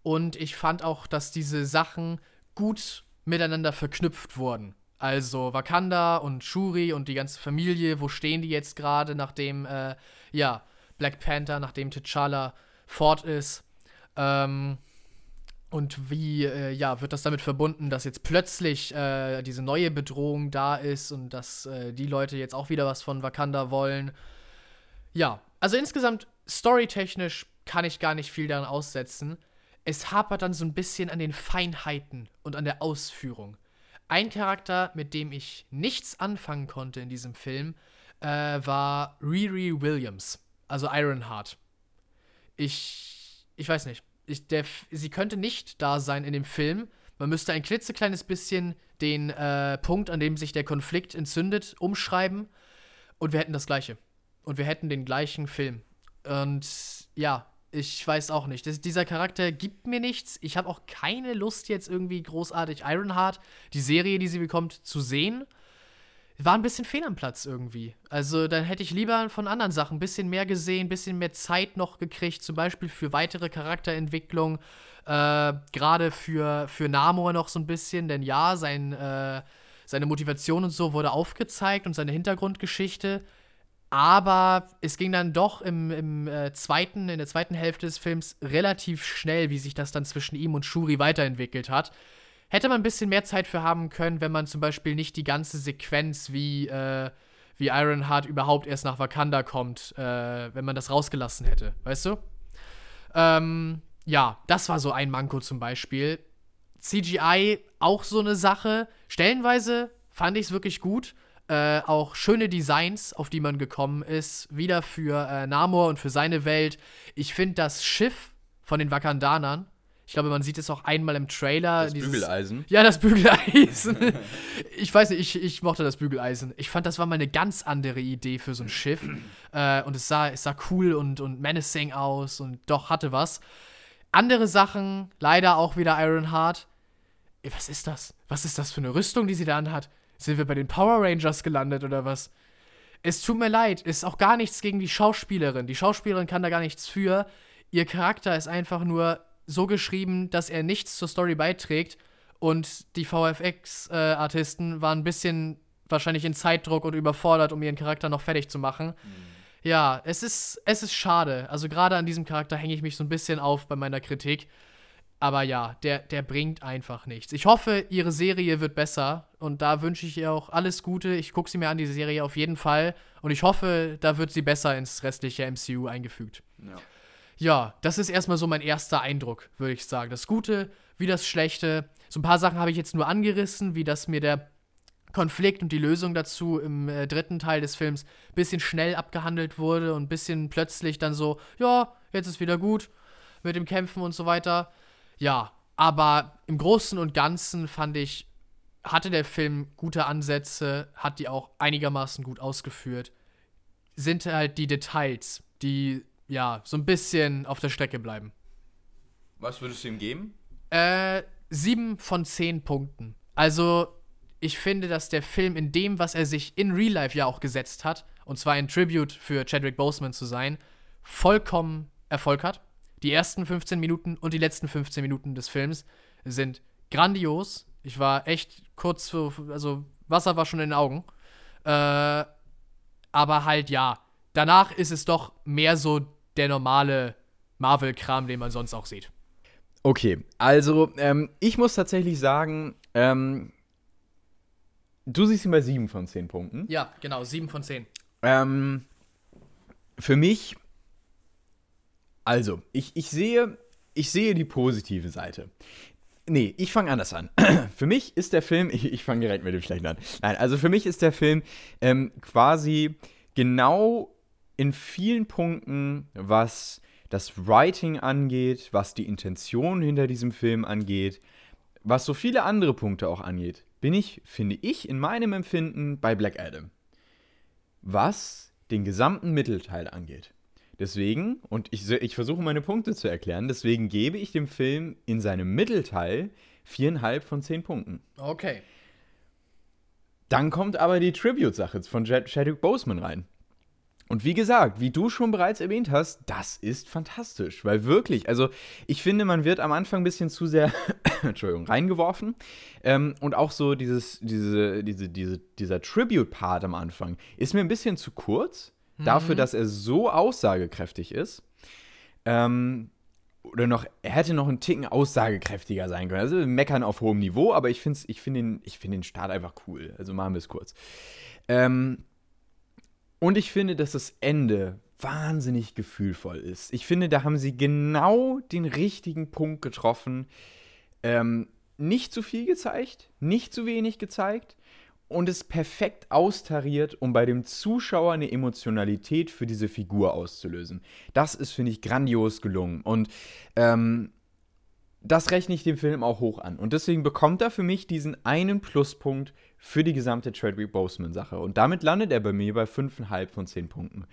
und ich fand auch, dass diese Sachen gut miteinander verknüpft wurden. Also Wakanda und Shuri und die ganze Familie, wo stehen die jetzt gerade, nachdem, äh, ja, Black Panther, nachdem T'Challa fort ist. Ähm, und wie, äh, ja, wird das damit verbunden, dass jetzt plötzlich äh, diese neue Bedrohung da ist und dass äh, die Leute jetzt auch wieder was von Wakanda wollen? Ja, also insgesamt storytechnisch kann ich gar nicht viel daran aussetzen. Es hapert dann so ein bisschen an den Feinheiten und an der Ausführung. Ein Charakter, mit dem ich nichts anfangen konnte in diesem Film, äh, war Riri Williams, also Ironheart. Ich, ich weiß nicht. Ich, der, sie könnte nicht da sein in dem Film. Man müsste ein klitzekleines bisschen den äh, Punkt, an dem sich der Konflikt entzündet, umschreiben und wir hätten das gleiche. Und wir hätten den gleichen Film. Und ja, ich weiß auch nicht. Das, dieser Charakter gibt mir nichts. Ich habe auch keine Lust, jetzt irgendwie großartig Ironheart, die Serie, die sie bekommt, zu sehen. War ein bisschen fehl am Platz irgendwie. Also, dann hätte ich lieber von anderen Sachen ein bisschen mehr gesehen, ein bisschen mehr Zeit noch gekriegt, zum Beispiel für weitere Charakterentwicklung. Äh, Gerade für, für Namor noch so ein bisschen, denn ja, sein, äh, seine Motivation und so wurde aufgezeigt und seine Hintergrundgeschichte. Aber es ging dann doch im, im äh, zweiten, in der zweiten Hälfte des Films relativ schnell, wie sich das dann zwischen ihm und Shuri weiterentwickelt hat. Hätte man ein bisschen mehr Zeit für haben können, wenn man zum Beispiel nicht die ganze Sequenz, wie, äh, wie Ironheart überhaupt erst nach Wakanda kommt, äh, wenn man das rausgelassen hätte, weißt du? Ähm, ja, das war so ein Manko zum Beispiel. CGI auch so eine Sache. Stellenweise fand ich es wirklich gut. Äh, auch schöne Designs, auf die man gekommen ist, wieder für äh, Namor und für seine Welt. Ich finde das Schiff von den Wakandanern, ich glaube, man sieht es auch einmal im Trailer. Das dieses, Bügeleisen. Ja, das Bügeleisen. ich weiß nicht, ich, ich mochte das Bügeleisen. Ich fand, das war mal eine ganz andere Idee für so ein Schiff. äh, und es sah, es sah cool und, und menacing aus und doch hatte was. Andere Sachen, leider auch wieder Ironheart. Was ist das? Was ist das für eine Rüstung, die sie da anhat? Sind wir bei den Power Rangers gelandet oder was? Es tut mir leid, ist auch gar nichts gegen die Schauspielerin. Die Schauspielerin kann da gar nichts für. Ihr Charakter ist einfach nur so geschrieben, dass er nichts zur Story beiträgt. Und die VFX-Artisten äh, waren ein bisschen wahrscheinlich in Zeitdruck und überfordert, um ihren Charakter noch fertig zu machen. Mhm. Ja, es ist, es ist schade. Also gerade an diesem Charakter hänge ich mich so ein bisschen auf bei meiner Kritik. Aber ja, der, der bringt einfach nichts. Ich hoffe, ihre Serie wird besser und da wünsche ich ihr auch alles Gute. Ich gucke sie mir an, die Serie auf jeden Fall. Und ich hoffe, da wird sie besser ins restliche MCU eingefügt. Ja, ja das ist erstmal so mein erster Eindruck, würde ich sagen. Das Gute wie das Schlechte. So ein paar Sachen habe ich jetzt nur angerissen, wie dass mir der Konflikt und die Lösung dazu im äh, dritten Teil des Films ein bisschen schnell abgehandelt wurde und ein bisschen plötzlich dann so, ja, jetzt ist wieder gut mit dem Kämpfen und so weiter. Ja, aber im Großen und Ganzen fand ich, hatte der Film gute Ansätze, hat die auch einigermaßen gut ausgeführt. Sind halt die Details, die ja so ein bisschen auf der Strecke bleiben. Was würdest du ihm geben? Äh, sieben von zehn Punkten. Also, ich finde, dass der Film in dem, was er sich in Real Life ja auch gesetzt hat, und zwar ein Tribute für Chadwick Boseman zu sein, vollkommen Erfolg hat. Die ersten 15 Minuten und die letzten 15 Minuten des Films sind grandios. Ich war echt kurz, für, also Wasser war schon in den Augen. Äh, aber halt ja, danach ist es doch mehr so der normale Marvel-Kram, den man sonst auch sieht. Okay, also ähm, ich muss tatsächlich sagen, ähm, du siehst ihn bei 7 von 10 Punkten. Ja, genau, 7 von 10. Ähm, für mich also, ich, ich, sehe, ich sehe die positive Seite. Nee, ich fange anders an. für mich ist der Film, ich, ich fange direkt mit dem Schlechten an. Nein, also für mich ist der Film ähm, quasi genau in vielen Punkten, was das Writing angeht, was die Intention hinter diesem Film angeht, was so viele andere Punkte auch angeht, bin ich, finde ich, in meinem Empfinden bei Black Adam. Was den gesamten Mittelteil angeht. Deswegen, und ich, ich versuche meine Punkte zu erklären, deswegen gebe ich dem Film in seinem Mittelteil viereinhalb von zehn Punkten. Okay. Dann kommt aber die Tribute-Sache von Chadwick Boseman rein. Und wie gesagt, wie du schon bereits erwähnt hast, das ist fantastisch, weil wirklich, also ich finde, man wird am Anfang ein bisschen zu sehr, Entschuldigung, reingeworfen. Ähm, und auch so dieses, diese, diese, diese, dieser Tribute-Part am Anfang ist mir ein bisschen zu kurz, mhm. dafür, dass er so aussagekräftig ist. Ähm, oder noch, er hätte noch einen Ticken aussagekräftiger sein können. Also meckern auf hohem Niveau, aber ich finde ich find den, find den Start einfach cool. Also machen wir es kurz. Ähm, und ich finde, dass das Ende wahnsinnig gefühlvoll ist. Ich finde, da haben sie genau den richtigen Punkt getroffen. Ähm, nicht zu viel gezeigt, nicht zu wenig gezeigt und es perfekt austariert, um bei dem Zuschauer eine Emotionalität für diese Figur auszulösen. Das ist, finde ich, grandios gelungen. Und ähm, das rechne ich dem Film auch hoch an. Und deswegen bekommt er für mich diesen einen Pluspunkt für die gesamte Chadwick Boseman-Sache. Und damit landet er bei mir bei 5,5 von 10 Punkten.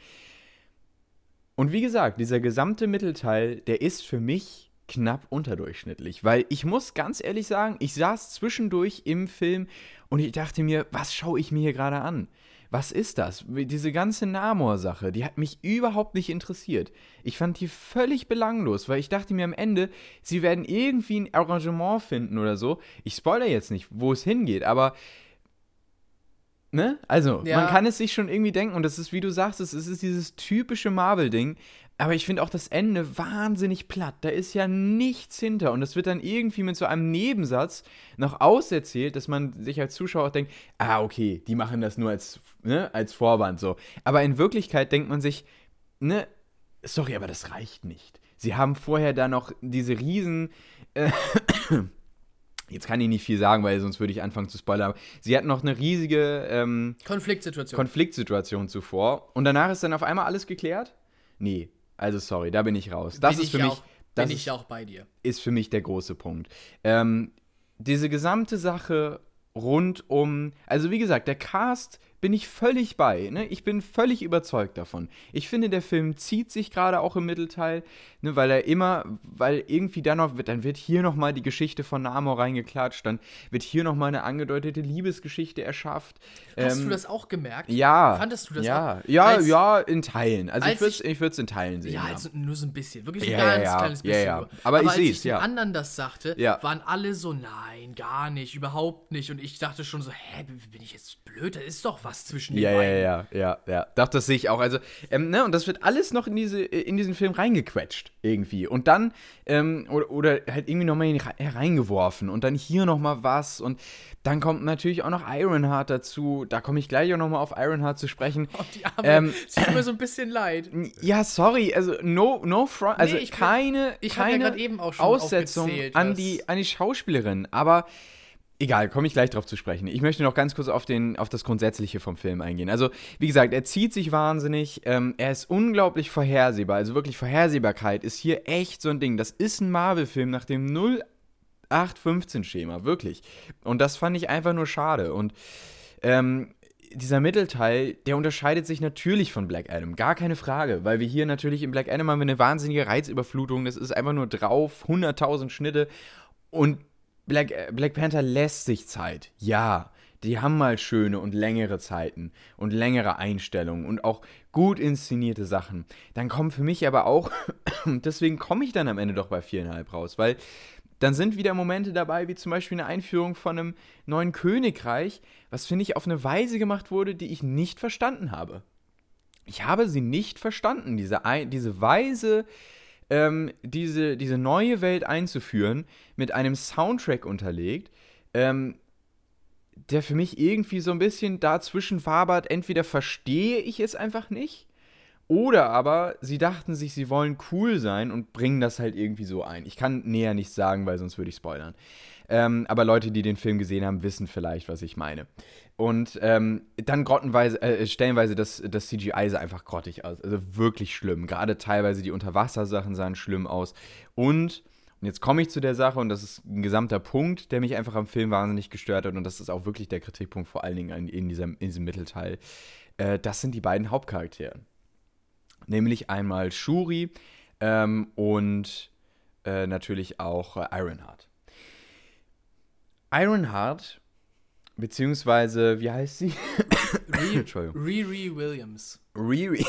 Und wie gesagt, dieser gesamte Mittelteil, der ist für mich knapp unterdurchschnittlich, weil ich muss ganz ehrlich sagen, ich saß zwischendurch im Film und ich dachte mir, was schaue ich mir hier gerade an? Was ist das? Diese ganze Namor-Sache, die hat mich überhaupt nicht interessiert. Ich fand die völlig belanglos, weil ich dachte mir am Ende, sie werden irgendwie ein Arrangement finden oder so. Ich spoilere jetzt nicht, wo es hingeht, aber Ne? Also, ja. man kann es sich schon irgendwie denken, und das ist, wie du sagst, es ist dieses typische Marvel-Ding. Aber ich finde auch das Ende wahnsinnig platt. Da ist ja nichts hinter. Und es wird dann irgendwie mit so einem Nebensatz noch auserzählt, dass man sich als Zuschauer auch denkt, ah, okay, die machen das nur als, ne, als Vorwand so. Aber in Wirklichkeit denkt man sich, ne, sorry, aber das reicht nicht. Sie haben vorher da noch diese riesen. Äh, Jetzt kann ich nicht viel sagen, weil sonst würde ich anfangen zu spoilern. Sie hat noch eine riesige ähm, Konfliktsituation. Konfliktsituation zuvor. Und danach ist dann auf einmal alles geklärt? Nee, also sorry, da bin ich raus. Das bin ist für mich. Auch, das bin ich auch bei dir. Ist für mich der große Punkt. Ähm, diese gesamte Sache rund um. Also, wie gesagt, der Cast bin ich völlig bei. Ne? Ich bin völlig überzeugt davon. Ich finde, der Film zieht sich gerade auch im Mittelteil, ne, weil er immer, weil irgendwie dann noch wird, dann wird hier nochmal die Geschichte von Namor reingeklatscht, dann wird hier nochmal eine angedeutete Liebesgeschichte erschafft. Hast ähm, du das auch gemerkt? Ja. Fandest du das ja, auch? Ja, als, ja, in Teilen. Also ich würde es in Teilen sehen. Ja, ja. nur so ein bisschen. Wirklich so ein ja, ganz ja, kleines bisschen. Ja, ja. Aber, Aber ich sehe es, ja. Als ich den anderen das sagte, waren alle so, nein, gar nicht, überhaupt nicht. Und ich dachte schon so, hä, bin ich jetzt blöd? Da ist doch was zwischen den ja, beiden ja, ja, ja. Doch, das sehe ich auch. Also, ähm, ne, und das wird alles noch in, diese, in diesen Film reingequetscht, irgendwie. Und dann, ähm, oder, oder halt irgendwie nochmal hereingeworfen und dann hier nochmal was. Und dann kommt natürlich auch noch Ironheart dazu. Da komme ich gleich auch nochmal auf Ironheart zu sprechen. Oh, die Arme. Ähm, tut mir so ein bisschen leid. Ja, sorry, also no, no front, also nee, keine, ich keine ja eben auch schon Aussetzung an die, an die Schauspielerin. Aber Egal, komme ich gleich drauf zu sprechen. Ich möchte noch ganz kurz auf, den, auf das Grundsätzliche vom Film eingehen. Also, wie gesagt, er zieht sich wahnsinnig. Ähm, er ist unglaublich vorhersehbar. Also wirklich Vorhersehbarkeit ist hier echt so ein Ding. Das ist ein Marvel-Film nach dem 0815-Schema, wirklich. Und das fand ich einfach nur schade. Und ähm, dieser Mittelteil, der unterscheidet sich natürlich von Black Adam. Gar keine Frage, weil wir hier natürlich im Black Adam haben wir eine wahnsinnige Reizüberflutung. Das ist einfach nur drauf, 100.000 Schnitte. Und Black, äh, Black Panther lässt sich Zeit, ja. Die haben mal schöne und längere Zeiten und längere Einstellungen und auch gut inszenierte Sachen. Dann kommen für mich aber auch, deswegen komme ich dann am Ende doch bei viereinhalb raus, weil dann sind wieder Momente dabei, wie zum Beispiel eine Einführung von einem neuen Königreich, was finde ich auf eine Weise gemacht wurde, die ich nicht verstanden habe. Ich habe sie nicht verstanden, diese, diese Weise, ähm, diese, diese neue Welt einzuführen, mit einem Soundtrack unterlegt, ähm, der für mich irgendwie so ein bisschen dazwischen wabert. Entweder verstehe ich es einfach nicht Oder aber sie dachten sich, sie wollen cool sein und bringen das halt irgendwie so ein. Ich kann näher nichts sagen, weil sonst würde ich spoilern. Ähm, aber Leute, die den Film gesehen haben, wissen vielleicht, was ich meine. Und ähm, dann grottenweise, äh, stellenweise das, das CGI sah einfach grottig aus. Also wirklich schlimm. Gerade teilweise die Unterwassersachen sahen schlimm aus. Und, und jetzt komme ich zu der Sache, und das ist ein gesamter Punkt, der mich einfach am Film wahnsinnig gestört hat. Und das ist auch wirklich der Kritikpunkt, vor allen Dingen in, in, diesem, in diesem Mittelteil. Äh, das sind die beiden Hauptcharaktere. Nämlich einmal Shuri ähm, und äh, natürlich auch äh, Ironheart. Ironheart, beziehungsweise, wie heißt sie? Riri Williams. Riri.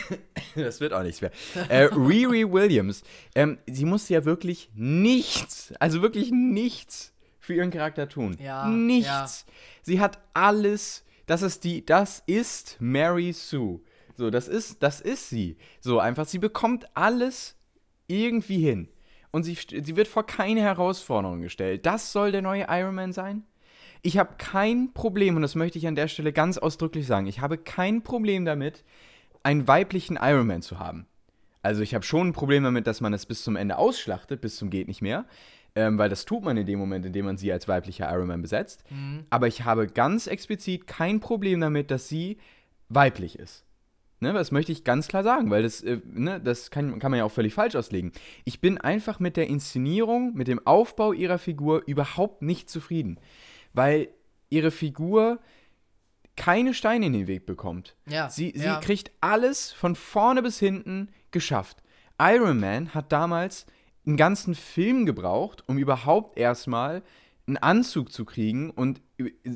das wird auch nichts mehr. Äh, Riri Williams. Ähm, sie musste ja wirklich nichts, also wirklich nichts für ihren Charakter tun. Ja. Nichts. Ja. Sie hat alles. Das ist die, das ist Mary Sue. So, das ist, das ist sie. So, einfach, sie bekommt alles irgendwie hin. Und sie, sie wird vor keine Herausforderung gestellt. Das soll der neue Iron Man sein? Ich habe kein Problem, und das möchte ich an der Stelle ganz ausdrücklich sagen, ich habe kein Problem damit, einen weiblichen Iron Man zu haben. Also ich habe schon ein Problem damit, dass man es bis zum Ende ausschlachtet, bis zum geht nicht mehr. Ähm, weil das tut man in dem Moment, in dem man sie als weiblicher Iron Man besetzt. Mhm. Aber ich habe ganz explizit kein Problem damit, dass sie weiblich ist. Ne, das möchte ich ganz klar sagen, weil das, äh, ne, das kann, kann man ja auch völlig falsch auslegen. Ich bin einfach mit der Inszenierung, mit dem Aufbau ihrer Figur überhaupt nicht zufrieden. Weil ihre Figur keine Steine in den Weg bekommt. Ja, Sie, sie ja. kriegt alles von vorne bis hinten geschafft. Iron Man hat damals einen ganzen Film gebraucht, um überhaupt erstmal einen Anzug zu kriegen und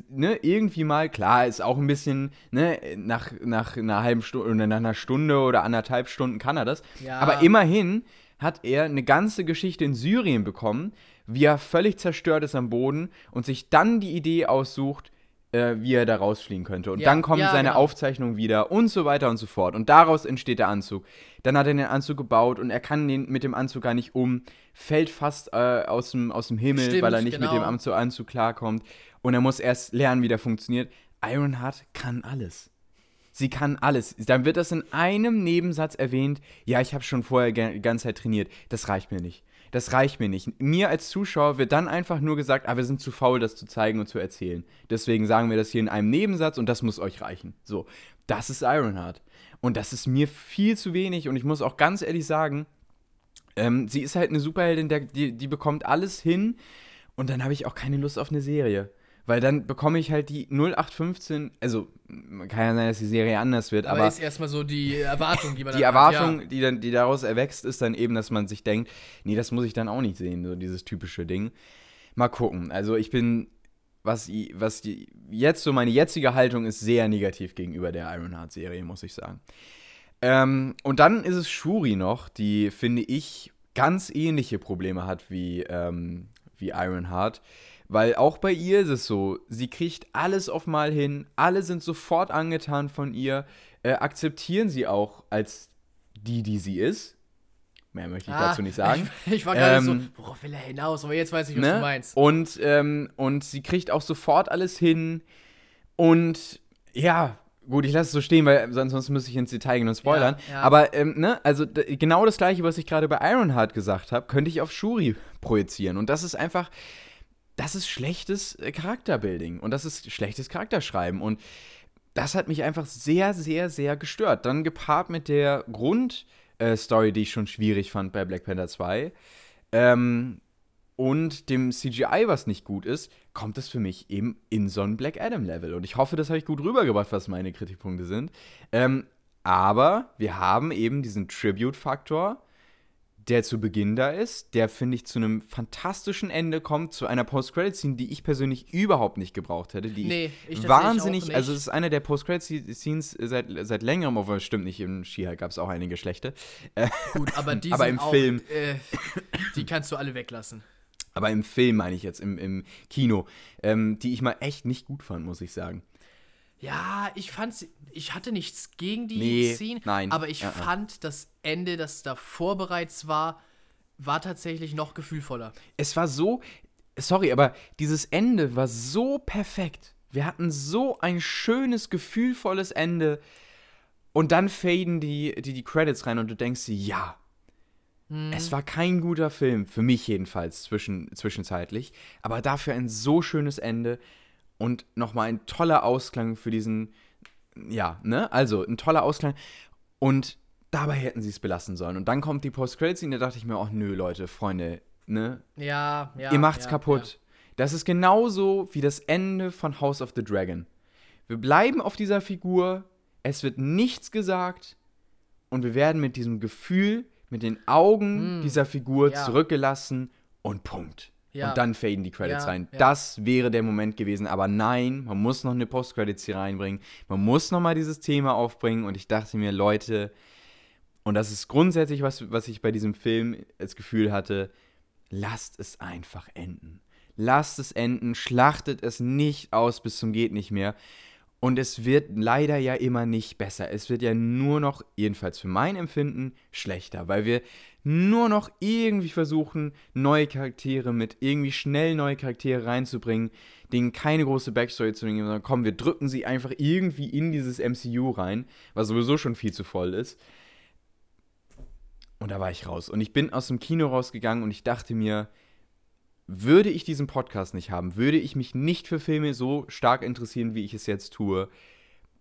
ne, irgendwie mal, klar, ist auch ein bisschen, ne, nach, nach einer halben Stunde oder nach einer Stunde oder anderthalb Stunden kann er das. Ja. Aber immerhin hat er eine ganze Geschichte in Syrien bekommen, wie er völlig zerstört ist am Boden und sich dann die Idee aussucht, äh, wie er da rausfliegen könnte. Und Ja, dann kommen ja, seine genau. Aufzeichnungen wieder und so weiter und so fort. Und daraus entsteht der Anzug. Dann hat er den Anzug gebaut und er kann den mit dem Anzug gar nicht um, fällt fast äh, aus, dem, aus dem Himmel, Stimmt, weil er nicht mit genau. dem Anzug, Anzug klarkommt. Und er muss erst lernen, wie der funktioniert. Ironheart kann alles. Sie kann alles. Dann wird das in einem Nebensatz erwähnt. Ja, ich habe schon vorher die ganze Zeit trainiert. Das reicht mir nicht. Das reicht mir nicht. Mir als Zuschauer wird dann einfach nur gesagt, ah, wir sind zu faul, das zu zeigen und zu erzählen. Deswegen sagen wir das hier in einem Nebensatz und das muss euch reichen. So, das ist Ironheart. Und das ist mir viel zu wenig und ich muss auch ganz ehrlich sagen, ähm, sie ist halt eine Superheldin, der, die, die bekommt alles hin und dann habe ich auch keine Lust auf eine Serie. Weil dann bekomme ich halt die 0815, also kann ja sein, dass die Serie anders wird, Aber, aber ist erstmal so die Erwartung, die man die dann Erwartung, hat. die, dann, die daraus erwächst, ist dann eben, dass man sich denkt, nee, das muss ich dann auch nicht sehen, so dieses typische Ding. Mal gucken. Also ich bin, was, was die, jetzt so meine jetzige Haltung ist, sehr negativ gegenüber der Ironheart-Serie, muss ich sagen. Ähm, und dann ist es Shuri noch, die, finde ich, ganz ähnliche Probleme hat wie, ähm, wie Ironheart. Weil auch bei ihr ist es so, sie kriegt alles auf mal hin, alle sind sofort angetan von ihr, äh, akzeptieren sie auch als die, die sie ist. Mehr möchte ich Ah, dazu nicht sagen. Ich, ich war gerade Ähm, so, worauf will er hinaus? Aber jetzt weiß ich, was Ne? du meinst. Und, ähm, und sie kriegt auch sofort alles hin. Und ja, gut, ich lasse es so stehen, weil sonst, müsste ich ins Detail gehen und spoilern. Ja, ja. Aber ähm, ne, also genau das gleiche, was ich gerade bei Ironheart gesagt habe, könnte ich auf Shuri projizieren. Und das ist einfach, das ist schlechtes äh, Charakterbuilding und das ist schlechtes Charakterschreiben. Und das hat mich einfach sehr, sehr, sehr gestört. Dann gepaart mit der Grundstory, die ich schon schwierig fand bei Black Panther 2. Ähm, und dem CGI, was nicht gut ist, kommt es für mich eben in so ein Black Adam-Level. Und ich hoffe, das habe ich gut rübergebracht, was meine Kritikpunkte sind. Ähm, aber wir haben eben diesen Tribute-Faktor, der zu Beginn da ist, der, finde ich, zu einem fantastischen Ende kommt, zu einer Post-Credit-Scene, die ich persönlich überhaupt nicht gebraucht hätte, die Nee, ich, ich wahnsinnig, also es ist eine der Post-Credit-Scenes seit, seit längerem, aber stimmt nicht, in She-Hulk gab es auch einige schlechte. Gut, aber die aber sind im auch, Film. Äh, die kannst du alle weglassen. Aber im Film meine ich jetzt, im, im Kino, ähm, die ich mal echt nicht gut fand, muss ich sagen. Ja, ich fand ich hatte nichts gegen die Nee, Szene, nein. aber ich Ja, ja. fand das Ende, das davor bereits war, war tatsächlich noch gefühlvoller. Es war so, sorry, aber dieses Ende war so perfekt. Wir hatten so ein schönes, gefühlvolles Ende. Und dann faden die, die, die Credits rein und du denkst dir, ja, Mhm. es war kein guter Film, für mich jedenfalls zwischen, zwischenzeitlich, aber dafür ein so schönes Ende und nochmal ein toller Ausklang für diesen, ja, ne, also ein toller Ausklang und dabei hätten sie es belassen sollen. Und dann kommt die Post-Credit-Scene, da dachte ich mir, ach nö, Leute, Freunde, ne, Ja, ja. ihr macht's ja, kaputt. Das ist genauso wie das Ende von House of the Dragon. Wir bleiben auf dieser Figur, es wird nichts gesagt und wir werden mit diesem Gefühl, mit den Augen Mm. dieser Figur Ja. zurückgelassen und Punkt. Ja. Und dann faden die Credits Ja, rein. ja. Das wäre der Moment gewesen. Aber nein, man muss noch eine Post-Credits hier reinbringen. Man muss noch mal dieses Thema aufbringen. Und ich dachte mir, Leute, und das ist grundsätzlich was, was ich bei diesem Film als Gefühl hatte, lasst es einfach enden. Lasst es enden, schlachtet es nicht aus bis zum geht nicht mehr. Und es wird leider ja immer nicht besser. Es wird ja nur noch, jedenfalls für mein Empfinden, schlechter, weil wir nur noch irgendwie versuchen, neue Charaktere mit irgendwie schnell neue Charaktere reinzubringen, denen keine große Backstory zu bringen, sondern komm, wir drücken sie einfach irgendwie in dieses MCU rein, was sowieso schon viel zu voll ist. Und da war ich raus. Und ich bin aus dem Kino rausgegangen und ich dachte mir, würde ich diesen Podcast nicht haben, würde ich mich nicht für Filme so stark interessieren, wie ich es jetzt tue,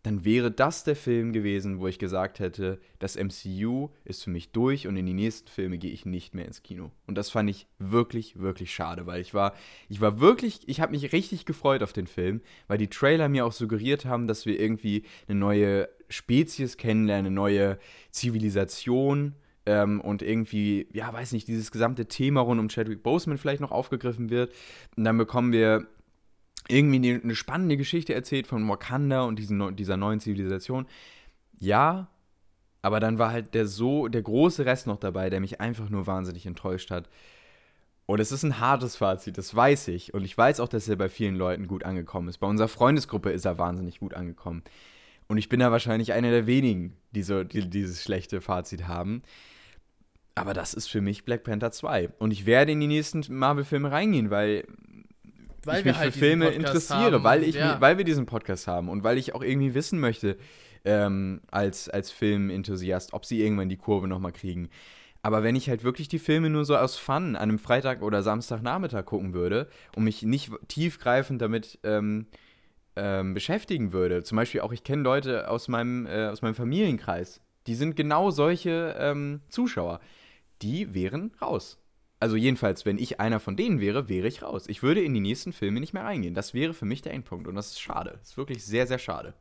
dann wäre das der Film gewesen, wo ich gesagt hätte, das MCU ist für mich durch und in die nächsten Filme gehe ich nicht mehr ins Kino. Und das fand ich wirklich, wirklich schade, weil ich war, ich war wirklich, ich habe mich richtig gefreut auf den Film, weil die Trailer mir auch suggeriert haben, dass wir irgendwie eine neue Spezies kennenlernen, eine neue Zivilisation ähm, und irgendwie, ja, weiß nicht, dieses gesamte Thema rund um Chadwick Boseman vielleicht noch aufgegriffen wird. Und dann bekommen wir irgendwie eine, spannende Geschichte erzählt von Wakanda und diesen, dieser neuen Zivilisation. Ja, aber dann war halt der so, der große Rest noch dabei, der mich einfach nur wahnsinnig enttäuscht hat. Und es ist ein hartes Fazit, das weiß ich. Und ich weiß auch, dass er bei vielen Leuten gut angekommen ist. Bei unserer Freundesgruppe ist er wahnsinnig gut angekommen. Und ich bin da wahrscheinlich einer der wenigen, die so die, dieses schlechte Fazit haben. Aber das ist für mich Black Panther 2. Und ich werde in die nächsten Marvel-Filme reingehen, weil Weil ich mich halt für Filme interessiere, haben weil, ich, ja. weil wir diesen Podcast haben und weil ich auch irgendwie wissen möchte, ähm, als, als Filmenthusiast, ob sie irgendwann die Kurve nochmal kriegen. Aber wenn ich halt wirklich die Filme nur so aus Fun an einem Freitag oder Samstagnachmittag gucken würde und mich nicht tiefgreifend damit ähm, ähm, beschäftigen würde, zum Beispiel auch, ich kenne Leute aus meinem, äh, aus meinem Familienkreis, die sind genau solche ähm, Zuschauer, die wären raus. Also jedenfalls, wenn ich einer von denen wäre, wäre ich raus. Ich würde in die nächsten Filme nicht mehr reingehen. Das wäre für mich der Endpunkt. Und das ist schade. Das ist wirklich sehr, sehr schade.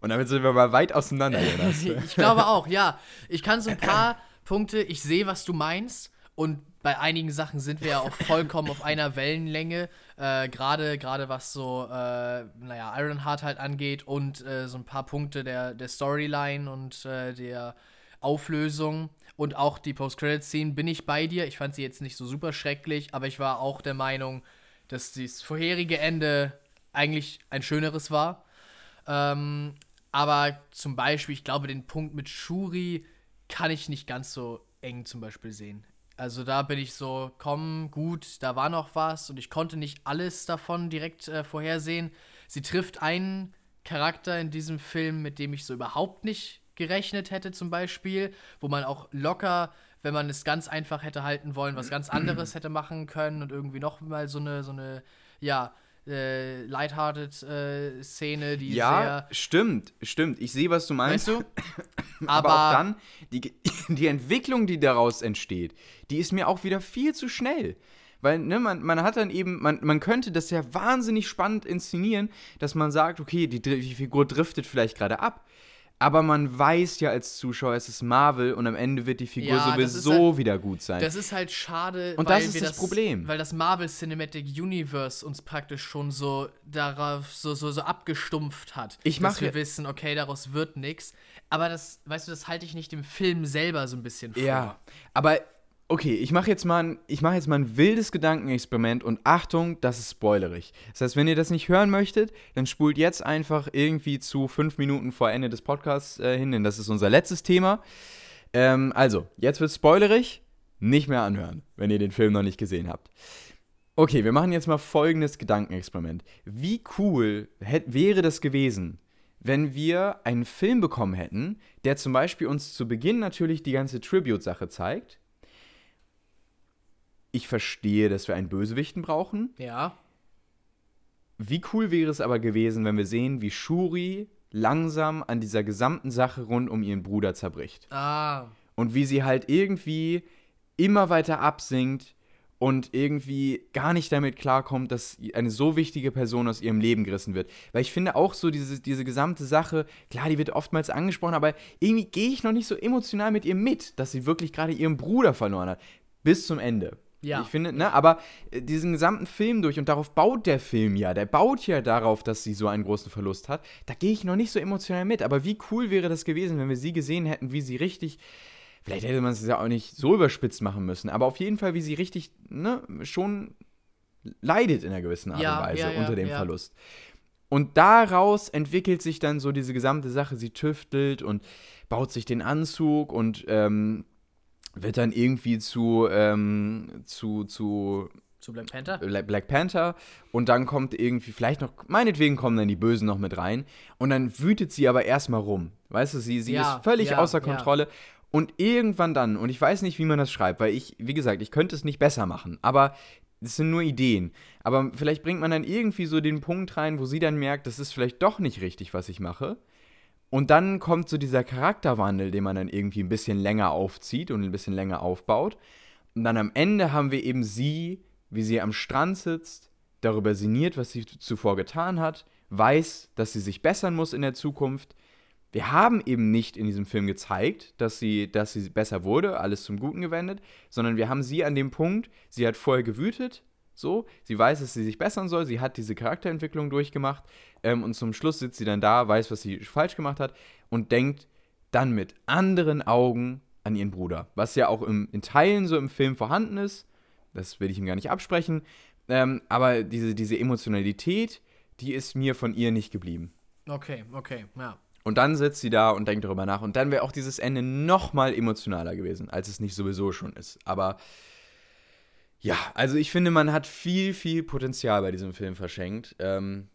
Und damit sind wir mal weit auseinander, Jonas. ich glaube auch, ja. Ich kann so ein paar Punkte, ich sehe, was du meinst. Und bei einigen Sachen sind wir ja auch vollkommen auf einer Wellenlänge. Äh, Gerade gerade was so, äh, naja, Ironheart halt angeht und äh, so ein paar Punkte der, der Storyline und äh, der Auflösung und auch die Post-Credit-Scene bin ich bei dir. Ich fand sie jetzt nicht so super schrecklich, aber ich war auch der Meinung, dass das vorherige Ende eigentlich ein schöneres war. Ähm, aber zum Beispiel, ich glaube, den Punkt mit Shuri kann ich nicht ganz so eng zum Beispiel sehen. Also da bin ich so, komm, gut, da war noch was und ich konnte nicht alles davon direkt äh, vorhersehen. Sie trifft einen Charakter in diesem Film, mit dem ich so überhaupt nicht gerechnet hätte zum Beispiel, wo man auch locker, wenn man es ganz einfach hätte halten wollen, was ganz anderes hätte machen können und irgendwie noch mal so eine, so eine, ja, äh, lighthearted äh, Szene, die ja, stimmt, stimmt. Ich sehe, was du sehr, meinst. weißt du? Aber, Aber, auch dann, die, die Entwicklung, die daraus entsteht, die ist mir auch wieder viel zu schnell. Weil, ne, man, man hat dann eben, man, man könnte das ja wahnsinnig spannend inszenieren, dass man sagt, okay, die, die Figur driftet vielleicht gerade ab. Aber man weiß ja als Zuschauer, es ist Marvel und am Ende wird die Figur Ja, das sowieso wieder gut sein. Das ist halt schade, Und weil das ist wir das Problem. Weil das Marvel Cinematic Universe uns praktisch schon so darauf so, so, so abgestumpft hat. Ich dass mache- wir wissen, okay, daraus wird nichts. Aber das, weißt du, das halte ich nicht dem Film selber so ein bisschen vor. Ja, aber okay, ich mache jetzt, mal ein- mach jetzt mal ein wildes Gedankenexperiment und Achtung, das ist spoilerig. Das heißt, wenn ihr das nicht hören möchtet, dann spult jetzt einfach irgendwie zu fünf Minuten vor Ende des Podcasts äh, hin, denn das ist unser letztes Thema. Ähm, also, jetzt wird spoilerig, nicht mehr anhören, wenn ihr den Film noch nicht gesehen habt. Okay, wir machen jetzt mal folgendes Gedankenexperiment. Wie cool hätt, wäre das gewesen, wenn wir einen Film bekommen hätten, der zum Beispiel uns zu Beginn natürlich die ganze Tribute-Sache zeigt. Ich verstehe, dass wir einen Bösewichten brauchen. Ja. Wie cool wäre es aber gewesen, wenn wir sehen, wie Shuri langsam an dieser gesamten Sache rund um ihren Bruder zerbricht. Ah. Und wie sie halt irgendwie immer weiter absinkt und irgendwie gar nicht damit klarkommt, dass eine so wichtige Person aus ihrem Leben gerissen wird. Weil ich finde auch so diese, diese gesamte Sache, klar, die wird oftmals angesprochen, aber irgendwie gehe ich noch nicht so emotional mit ihr mit, dass sie wirklich gerade ihren Bruder verloren hat. Bis zum Ende. Ja. Ich finde, ne, aber äh, diesen gesamten Film durch und darauf baut der Film ja. Der baut ja darauf, dass sie so einen großen Verlust hat. Da gehe ich noch nicht so emotional mit. Aber wie cool wäre das gewesen, wenn wir sie gesehen hätten, wie sie richtig. Vielleicht hätte man es ja auch nicht so überspitzt machen müssen, aber auf jeden Fall, wie sie richtig, ne, schon leidet in einer gewissen Art Ja, und Weise ja, ja, unter dem. Verlust. Und daraus entwickelt sich dann so diese gesamte Sache. Sie tüftelt und baut sich den Anzug und ähm, wird dann irgendwie zu, ähm, zu, zu Zu Black Panther? Bla- Black Panther und dann kommt irgendwie, vielleicht noch, meinetwegen kommen dann die Bösen noch mit rein und dann wütet sie aber erstmal rum. Weißt du, sie, sie Ja, ist völlig ja, außer ja. Kontrolle und irgendwann dann, und ich weiß nicht, wie man das schreibt, weil ich, wie gesagt, ich könnte es nicht besser machen, aber das sind nur Ideen. Aber vielleicht bringt man dann irgendwie so den Punkt rein, wo sie dann merkt, das ist vielleicht doch nicht richtig, was ich mache. Und dann kommt so dieser Charakterwandel, den man dann irgendwie ein bisschen länger aufzieht und ein bisschen länger aufbaut. Und dann am Ende haben wir eben sie, wie sie am Strand sitzt, darüber sinniert, was sie zuvor getan hat, weiß, dass sie sich bessern muss in der Zukunft. Wir haben eben nicht in diesem Film gezeigt, dass sie, dass sie besser wurde, alles zum Guten gewendet, sondern wir haben sie an dem Punkt, sie hat vorher gewütet, so, sie weiß, dass sie sich bessern soll, sie hat diese Charakterentwicklung durchgemacht ähm, und zum Schluss sitzt sie dann da, weiß, was sie falsch gemacht hat und denkt dann mit anderen Augen an ihren Bruder, was ja auch im, in Teilen so im Film vorhanden ist, das will ich ihm gar nicht absprechen, ähm, aber diese, diese Emotionalität, die ist mir von ihr nicht geblieben. Okay, okay, ja. Und dann sitzt sie da und denkt darüber nach. Und dann wäre auch dieses Ende noch mal emotionaler gewesen, als es nicht sowieso schon ist. Aber ja, also ich finde, man hat viel, viel Potenzial bei diesem Film verschenkt. Ähm,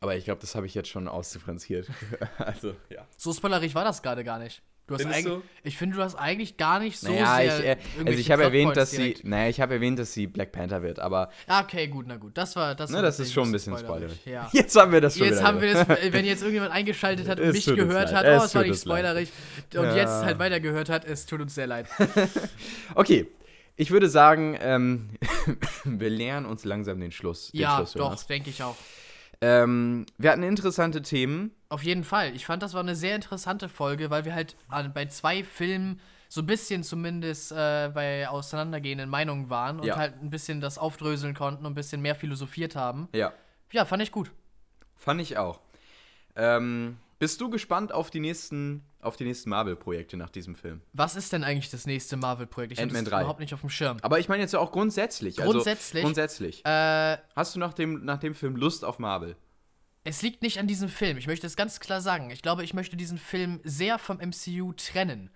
aber ich glaube, das habe ich jetzt schon ausdifferenziert. also, ja. So spoilerig war das gerade gar nicht. Du hast eigentlich, ich finde, du hast eigentlich gar nicht so naja, sehr ich, äh, also ich habe erwähnt, dass sie, direkt. naja, ich habe erwähnt, dass sie Black Panther wird, aber okay, gut, na gut. Das war das. ne, war das ist schon ein bisschen spoilerig. Ja. Jetzt haben wir das schon Jetzt haben wir das, wenn jetzt irgendjemand eingeschaltet hat und mich gehört leid. hat, Es oh, es war nicht uns leid. spoilerig und Ja. jetzt halt weitergehört hat, es tut uns sehr leid. Okay, ich würde sagen, ähm, wir lernen uns langsam den Schluss. Den ja, Schluss, doch, denke ich auch. Ähm, wir hatten interessante Themen. Auf jeden Fall. Ich fand, das war eine sehr interessante Folge, weil wir halt an- bei zwei Filmen so ein bisschen zumindest äh, bei auseinandergehenden Meinungen waren und Ja. halt ein bisschen das aufdröseln konnten und ein bisschen mehr philosophiert haben. Ja, Ja, fand ich gut. fand ich auch. Ähm, bist du gespannt auf die nächsten, auf die nächsten Marvel-Projekte nach diesem Film? Was ist denn eigentlich das nächste Marvel-Projekt? Ich habe Ant-Man das 3. überhaupt nicht auf dem Schirm. Aber ich meine jetzt ja auch grundsätzlich. Grundsätzlich? Also, grundsätzlich. Äh, Hast du nach dem, nach dem Film Lust auf Marvel? es liegt nicht an diesem Film. Ich möchte es ganz klar sagen. Ich glaube, ich möchte diesen Film sehr vom MCU trennen.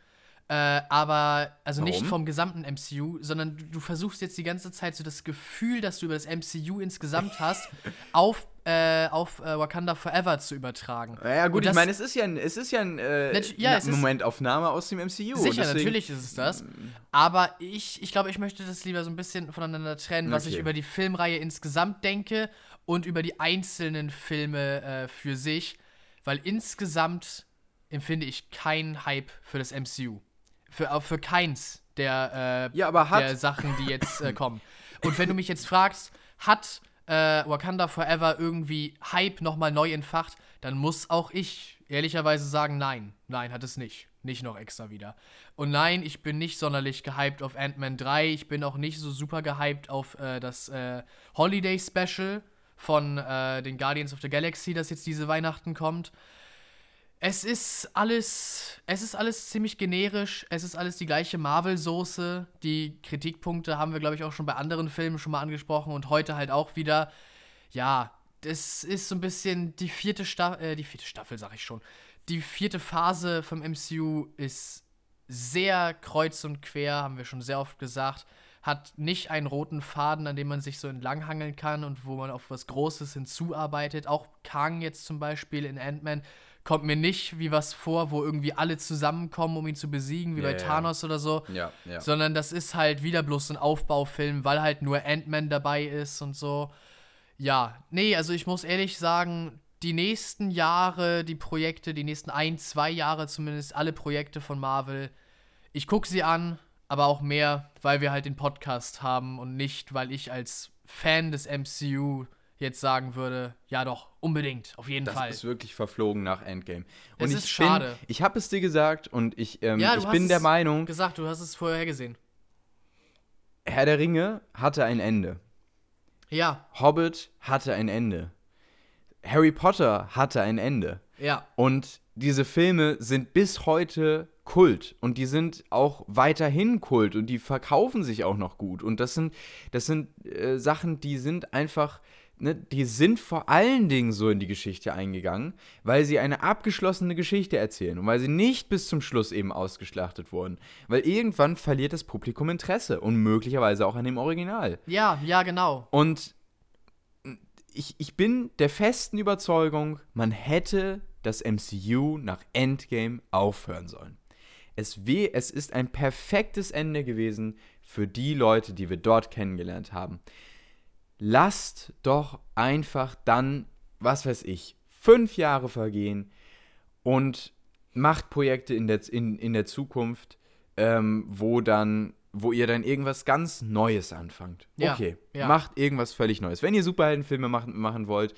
Äh, aber, also nicht Warum? vom gesamten MCU, sondern du, du versuchst jetzt die ganze Zeit so das Gefühl, das du über das MCU insgesamt hast, auf, äh, auf äh, Wakanda Forever zu übertragen. Ja, gut, Und ich das- meine, es ist ja ein, es ist ja ein äh, ja, Momentaufnahme aus dem MCU. Sicher, deswegen- natürlich ist es das. Aber ich, ich glaube, ich möchte das lieber so ein bisschen voneinander trennen, was ich Okay. über die Filmreihe insgesamt denke und über die einzelnen Filme äh, für sich. Weil insgesamt empfinde ich keinen Hype für das MCU. Für, auch für keins der, äh, Ja, der Sachen, die jetzt äh, kommen. Und wenn du mich jetzt fragst, hat äh, Wakanda Forever irgendwie Hype nochmal neu entfacht, dann muss auch ich ehrlicherweise sagen, nein. Nein, hat es nicht. Nicht noch extra wieder. Und nein, ich bin nicht sonderlich gehypt auf Ant-Man 3. Ich bin auch nicht so super gehypt auf äh, das äh, Holiday Special von äh, den Guardians of the Galaxy, das jetzt diese Weihnachten kommt. Es ist alles, es ist alles ziemlich generisch. Es ist alles die gleiche Marvel-Soße. Die Kritikpunkte haben wir, glaube ich, auch schon bei anderen Filmen schon mal angesprochen und heute halt auch wieder. Ja, das ist so ein bisschen die vierte Staffel, äh, die vierte Staffel, sag ich schon. Die vierte Phase vom MCU ist sehr kreuz und quer, haben wir schon sehr oft gesagt. Hat nicht einen roten Faden, an dem man sich so entlanghangeln kann und wo man auf was Großes hinzuarbeitet. Auch Kang jetzt zum Beispiel in Ant-Man kommt mir nicht wie was vor, wo irgendwie alle zusammenkommen, um ihn zu besiegen, wie Ja, bei. Thanos oder so. Ja, ja. Sondern das ist halt wieder bloß ein Aufbaufilm, weil halt nur Ant-Man dabei ist und so. Ja, nee, also ich muss ehrlich sagen, die nächsten Jahre, die Projekte, die nächsten ein, zwei Jahre zumindest, alle Projekte von Marvel, ich gucke sie an, aber auch mehr, weil wir halt den Podcast haben und nicht, weil ich als Fan des MCU jetzt sagen würde, ja doch, unbedingt, auf jeden Das Fall. ist wirklich verflogen nach Endgame. Und Es ich ist schade. Bin, ich habe es dir gesagt und ich, ähm, Ja, du ich hast bin der es Meinung, gesagt, du hast es vorher gesehen. Herr der Ringe hatte ein Ende. Ja, Hobbit hatte ein Ende. Harry Potter hatte ein Ende. ja. Und diese Filme sind bis heute Kult und die sind auch weiterhin Kult und die verkaufen sich auch noch gut. Und das sind, das sind äh, Sachen, die sind einfach, ne, die sind vor allen Dingen so in die Geschichte eingegangen, weil sie eine abgeschlossene Geschichte erzählen und weil sie nicht bis zum Schluss eben ausgeschlachtet wurden. Weil irgendwann verliert das Publikum Interesse und möglicherweise auch an dem Original. Ja, ja, genau. Und ich, ich bin der festen Überzeugung, man hätte das MCU nach Endgame aufhören sollen. Es, weh, es ist ein perfektes Ende gewesen für die Leute, die wir dort kennengelernt haben. Lasst doch einfach dann, was weiß ich, fünf Jahre vergehen und macht Projekte in der, in, in der Zukunft, ähm, wo dann, wo ihr dann irgendwas ganz Neues anfangt. Ja, okay, ja. macht irgendwas völlig Neues. Wenn ihr Superheldenfilme machen, machen wollt,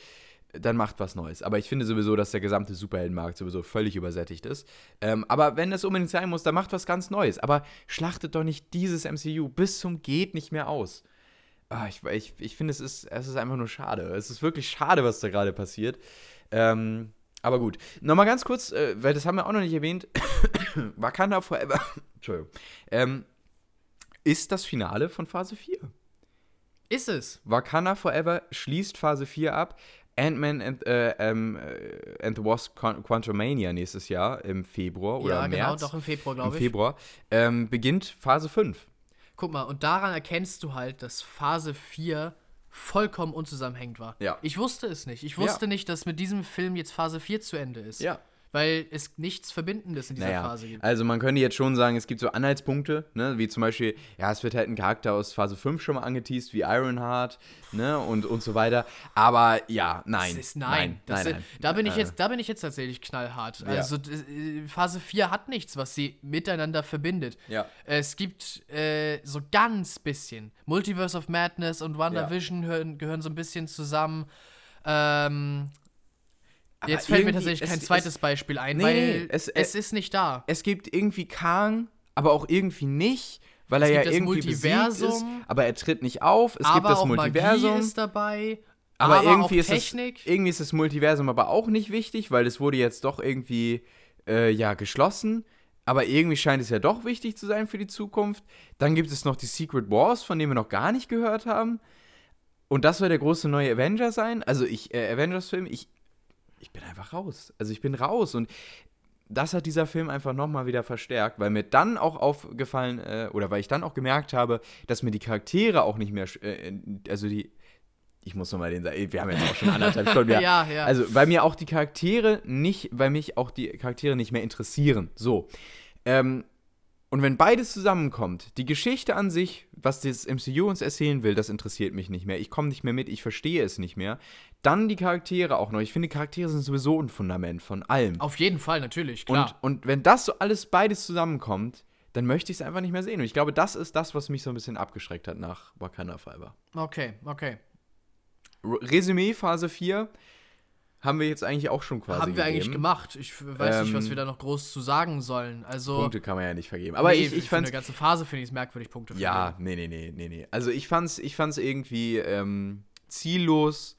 dann macht was Neues. Aber ich finde sowieso, dass der gesamte Superheldenmarkt sowieso völlig übersättigt ist. Ähm, aber wenn das unbedingt sein muss, dann macht was ganz Neues. Aber schlachtet doch nicht dieses MCU bis zum geht nicht mehr aus. Ah, ich ich, ich finde, es ist, es ist einfach nur schade. Es ist wirklich schade, was da gerade passiert. Ähm, aber gut. Nochmal ganz kurz, äh, weil das haben wir auch noch nicht erwähnt. Wakanda Forever Entschuldigung, ähm, ist das Finale von Phase 4. Ist es. Wakanda Forever schließt Phase 4 ab. Ant-Man and, äh, ähm, äh, and the Wasp Quan- Quantumania nächstes Jahr im Februar oder ja, genau, März. doch im Februar, Im glaube ich. Februar ähm, beginnt Phase 5. Guck mal, und daran erkennst du halt, dass Phase 4 vollkommen unzusammenhängend war. Ja. Ich wusste es nicht. Ich wusste nicht, dass mit diesem Film jetzt Phase 4 zu Ende ist. Ja. Weil es nichts Verbindendes in dieser Naja, Phase gibt. also man könnte jetzt schon sagen, es gibt so Anhaltspunkte, ne, wie zum Beispiel, ja, es wird halt ein Charakter aus Phase 5 schon mal angeteased, wie Ironheart, ne, und, und so weiter. Aber ja, nein. Das ist nein. Das nein, ist, nein. Da, bin ich Äh, jetzt, da bin ich jetzt tatsächlich knallhart. Also d- äh, Phase 4 hat nichts, was sie miteinander verbindet. Ja. Es gibt äh, so ganz bisschen. Multiverse of Madness und WandaVision hören, gehören so ein bisschen zusammen. Ähm, Aber jetzt fällt mir tatsächlich kein es- zweites es- Beispiel ein, Nee, weil es, es- ist nicht da. Es gibt irgendwie Kang, aber auch irgendwie nicht, weil er ja das irgendwie Multiversum, ist, aber er tritt nicht auf. Es gibt das Multiversum. Magie ist dabei. aber, aber irgendwie ist Technik. es irgendwie ist das Multiversum aber auch nicht wichtig, weil es wurde jetzt doch irgendwie äh, ja geschlossen. Aber irgendwie scheint es ja doch wichtig zu sein für die Zukunft. Dann gibt es noch die Secret Wars, von denen wir noch gar nicht gehört haben. Und das soll der große neue Avenger sein. Also ich, äh, Avengers-Film, ich, ich bin einfach raus. Also ich bin raus. Und das hat dieser Film einfach nochmal wieder verstärkt, weil mir dann auch aufgefallen, äh, oder weil ich dann auch gemerkt habe, dass mir die Charaktere auch nicht mehr, sch- äh, also die, ich muss nochmal den sagen, wir haben jetzt auch schon anderthalb Stunden, ja. Ja, ja. Also, weil mir auch die Charaktere nicht, weil mich auch die Charaktere nicht mehr interessieren. So. Ähm, und wenn beides zusammenkommt, die Geschichte an sich, was das MCU uns erzählen will, das interessiert mich nicht mehr. Ich komme nicht mehr mit, ich verstehe es nicht mehr. Dann die Charaktere auch noch. Ich finde, Charaktere sind sowieso ein Fundament von allem. Auf jeden Fall, natürlich, Und, klar. und wenn das so alles beides zusammenkommt, dann möchte ich es einfach nicht mehr sehen. Und ich glaube, das ist das, was mich so ein bisschen abgeschreckt hat nach Wakanda Forever. okay, okay. Resümee Phase 4 haben wir jetzt eigentlich auch schon quasi Haben wir eigentlich gegeben. gemacht. Ich weiß nicht, was Ähm, wir da noch groß zu sagen sollen. Also, Punkte kann man ja nicht vergeben. Aber nee, ich, ich für fand eine ganze Phase finde ich es merkwürdig, Punkte Ja, vergeben. nee, nee, nee, nee, nee. Also ich fand's, ich fand's irgendwie ähm, ziellos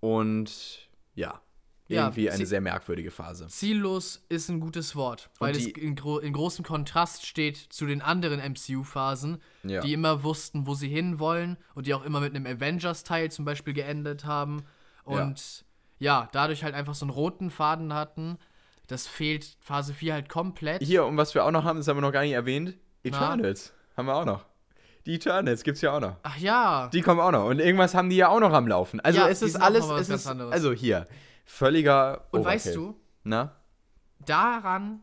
und ja, Ja, irgendwie eine zie- sehr merkwürdige Phase. Ziellos ist ein gutes Wort, weil es die- in, gro in großem Kontrast steht zu den anderen MCU-Phasen, Ja. die immer wussten, wo sie hinwollen und die auch immer mit einem Avengers-Teil zum Beispiel geendet haben. Und ja. dadurch halt einfach so einen roten Faden hatten. Das fehlt Phase 4 halt komplett. Hier, und was wir auch noch haben, das haben wir noch gar nicht erwähnt, Eternals haben wir auch noch. Die Eternals gibt's ja auch noch. Ach ja. Die kommen auch noch. Und irgendwas haben die ja auch noch am Laufen. Also Ja, es ist alles, es ist, anderes. also hier, völliger und Overkill. weißt du, Na? daran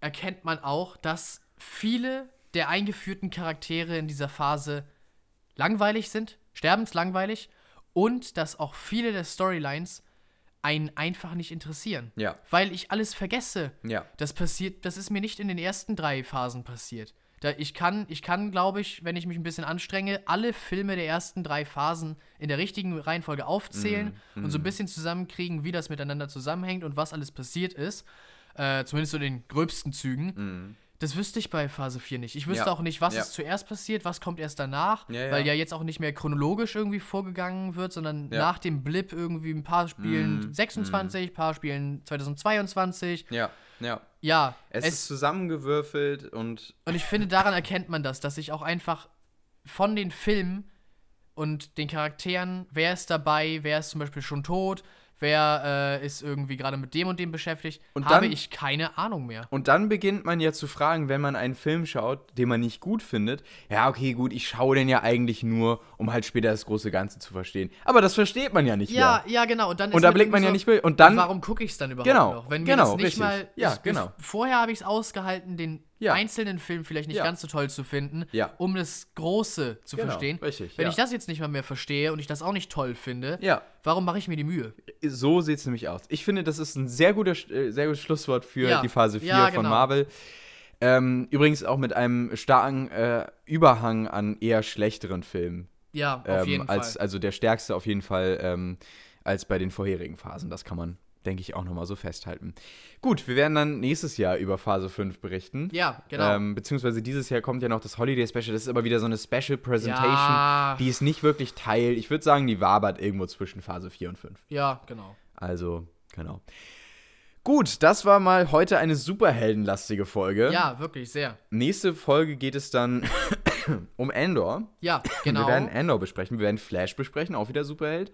erkennt man auch, dass viele der eingeführten Charaktere in dieser Phase langweilig sind, sterbenslangweilig und dass auch viele der Storylines einen einfach nicht interessieren. Ja. Weil ich alles vergesse. Ja. Das passiert, das ist mir nicht in den ersten drei Phasen passiert. Da ich kann, ich kann, glaube ich, wenn ich mich ein bisschen anstrenge, alle Filme der ersten drei Phasen in der richtigen Reihenfolge aufzählen und so ein bisschen zusammenkriegen, wie das miteinander zusammenhängt und was alles passiert ist. Äh, zumindest so in den gröbsten Zügen. Das wüsste ich bei Phase 4 nicht. Ich wüsste Ja. auch nicht, was Ja. ist zuerst passiert, was kommt erst danach, Ja, weil ja jetzt auch nicht mehr chronologisch irgendwie vorgegangen wird, sondern nach dem Blip irgendwie ein paar Spielen Mhm. 26, ein paar Spielen 2022. Ja. Ja. Ja, Es, ist zusammengewürfelt und und ich finde, daran erkennt man das, dass ich auch einfach von den Filmen und den Charakteren, wer ist dabei, wer ist zum Beispiel schon tot, wer äh, ist irgendwie gerade mit dem und dem beschäftigt, Und habe dann- ich keine Ahnung mehr. Und dann beginnt man ja zu fragen, wenn man einen Film schaut, den man nicht gut findet. Ja, okay, gut, ich schaue den ja eigentlich nur, um halt später das große Ganze zu verstehen. Aber das versteht man ja nicht Ja, mehr. ja, genau. Und, dann Und ist da halt blickt man irgendwie ja so, nicht mehr. Und dann. warum gucke ich es dann überhaupt Genau, noch? Wenn mir genau, das nicht richtig. mal. Ja, genau. Vorher habe ich es ausgehalten, den Ja. einzelnen Film vielleicht nicht Ja. ganz so toll zu finden, Ja. um das Große zu Genau, verstehen. richtig, Wenn ich das jetzt nicht mal mehr verstehe und ich das auch nicht toll finde, Ja. warum mache ich mir die Mühe? So sieht es nämlich aus. Ich finde, das ist ein sehr, guter, äh, sehr gutes Schlusswort für die Phase 4 Ja, von genau. Marvel. Ähm, übrigens auch mit einem starken äh, Überhang an eher schlechteren Filmen. Ja, auf Ähm, jeden als, Fall. Also der stärkste auf jeden Fall ähm, als bei den vorherigen Phasen. Das kann man, denke ich, auch nochmal so festhalten. Gut, wir werden dann nächstes Jahr über Phase 5 berichten. Ja, genau. Ähm, beziehungsweise dieses Jahr kommt ja noch das Holiday Special. Das ist aber wieder so eine Special Presentation, Ja. die ist nicht wirklich Teil. Ich würde sagen, die wabert irgendwo zwischen Phase 4 und 5. ja, genau. Also, genau. Gut, das war mal heute eine superheldenlastige Folge. Ja, wirklich, sehr. Nächste Folge geht es dann um Endor. Ja, genau. Wir werden Endor besprechen, wir werden Flash besprechen, auch wieder Superheld.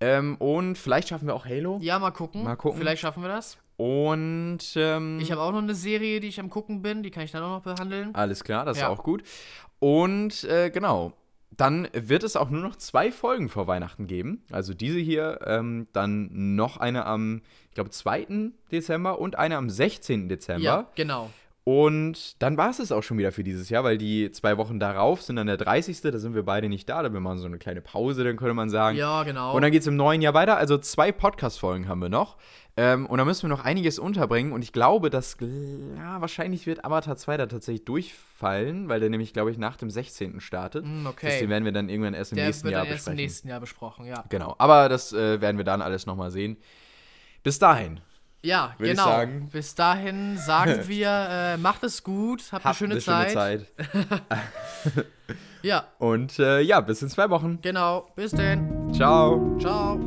Ähm, und vielleicht schaffen wir auch Halo. ja, mal gucken. Mal gucken. Vielleicht schaffen wir das. Und ähm, Ich habe auch noch eine Serie, die ich am gucken bin, die kann ich dann auch noch behandeln. alles klar, das Ja. ist auch gut. Und äh, genau, dann wird es auch nur noch zwei Folgen vor Weihnachten geben. Also diese hier, ähm, dann noch eine am, ich glaube, 2. Dezember und eine am 16. Dezember. Ja, genau. Und dann war es es auch schon wieder für dieses Jahr, weil die zwei Wochen darauf sind dann der 30. Da sind wir beide nicht da. Da wir machen so eine kleine Pause, dann könnte man sagen. Ja, genau. Und dann geht es im neuen Jahr weiter. Also zwei Podcast-Folgen haben wir noch. Ähm, und da müssen wir noch einiges unterbringen. Und ich glaube, dass ja, wahrscheinlich wird Avatar 2 da tatsächlich durchfallen, weil der nämlich, glaube ich, nach dem 16. startet. Hm, okay. Das den werden wir dann irgendwann erst im Der nächsten wird Jahr dann erst im besprechen. nächsten Jahr besprochen, ja. Genau. Aber das äh, werden wir dann alles nochmal sehen. Bis dahin. Ja, ich genau. sagen. Bis dahin sagen wir, äh, macht es gut, habt eine Habt schöne eine Zeit. Zeit. Ja, Und äh, ja, bis in zwei Wochen. genau. Bis denn. Ciao. Ciao.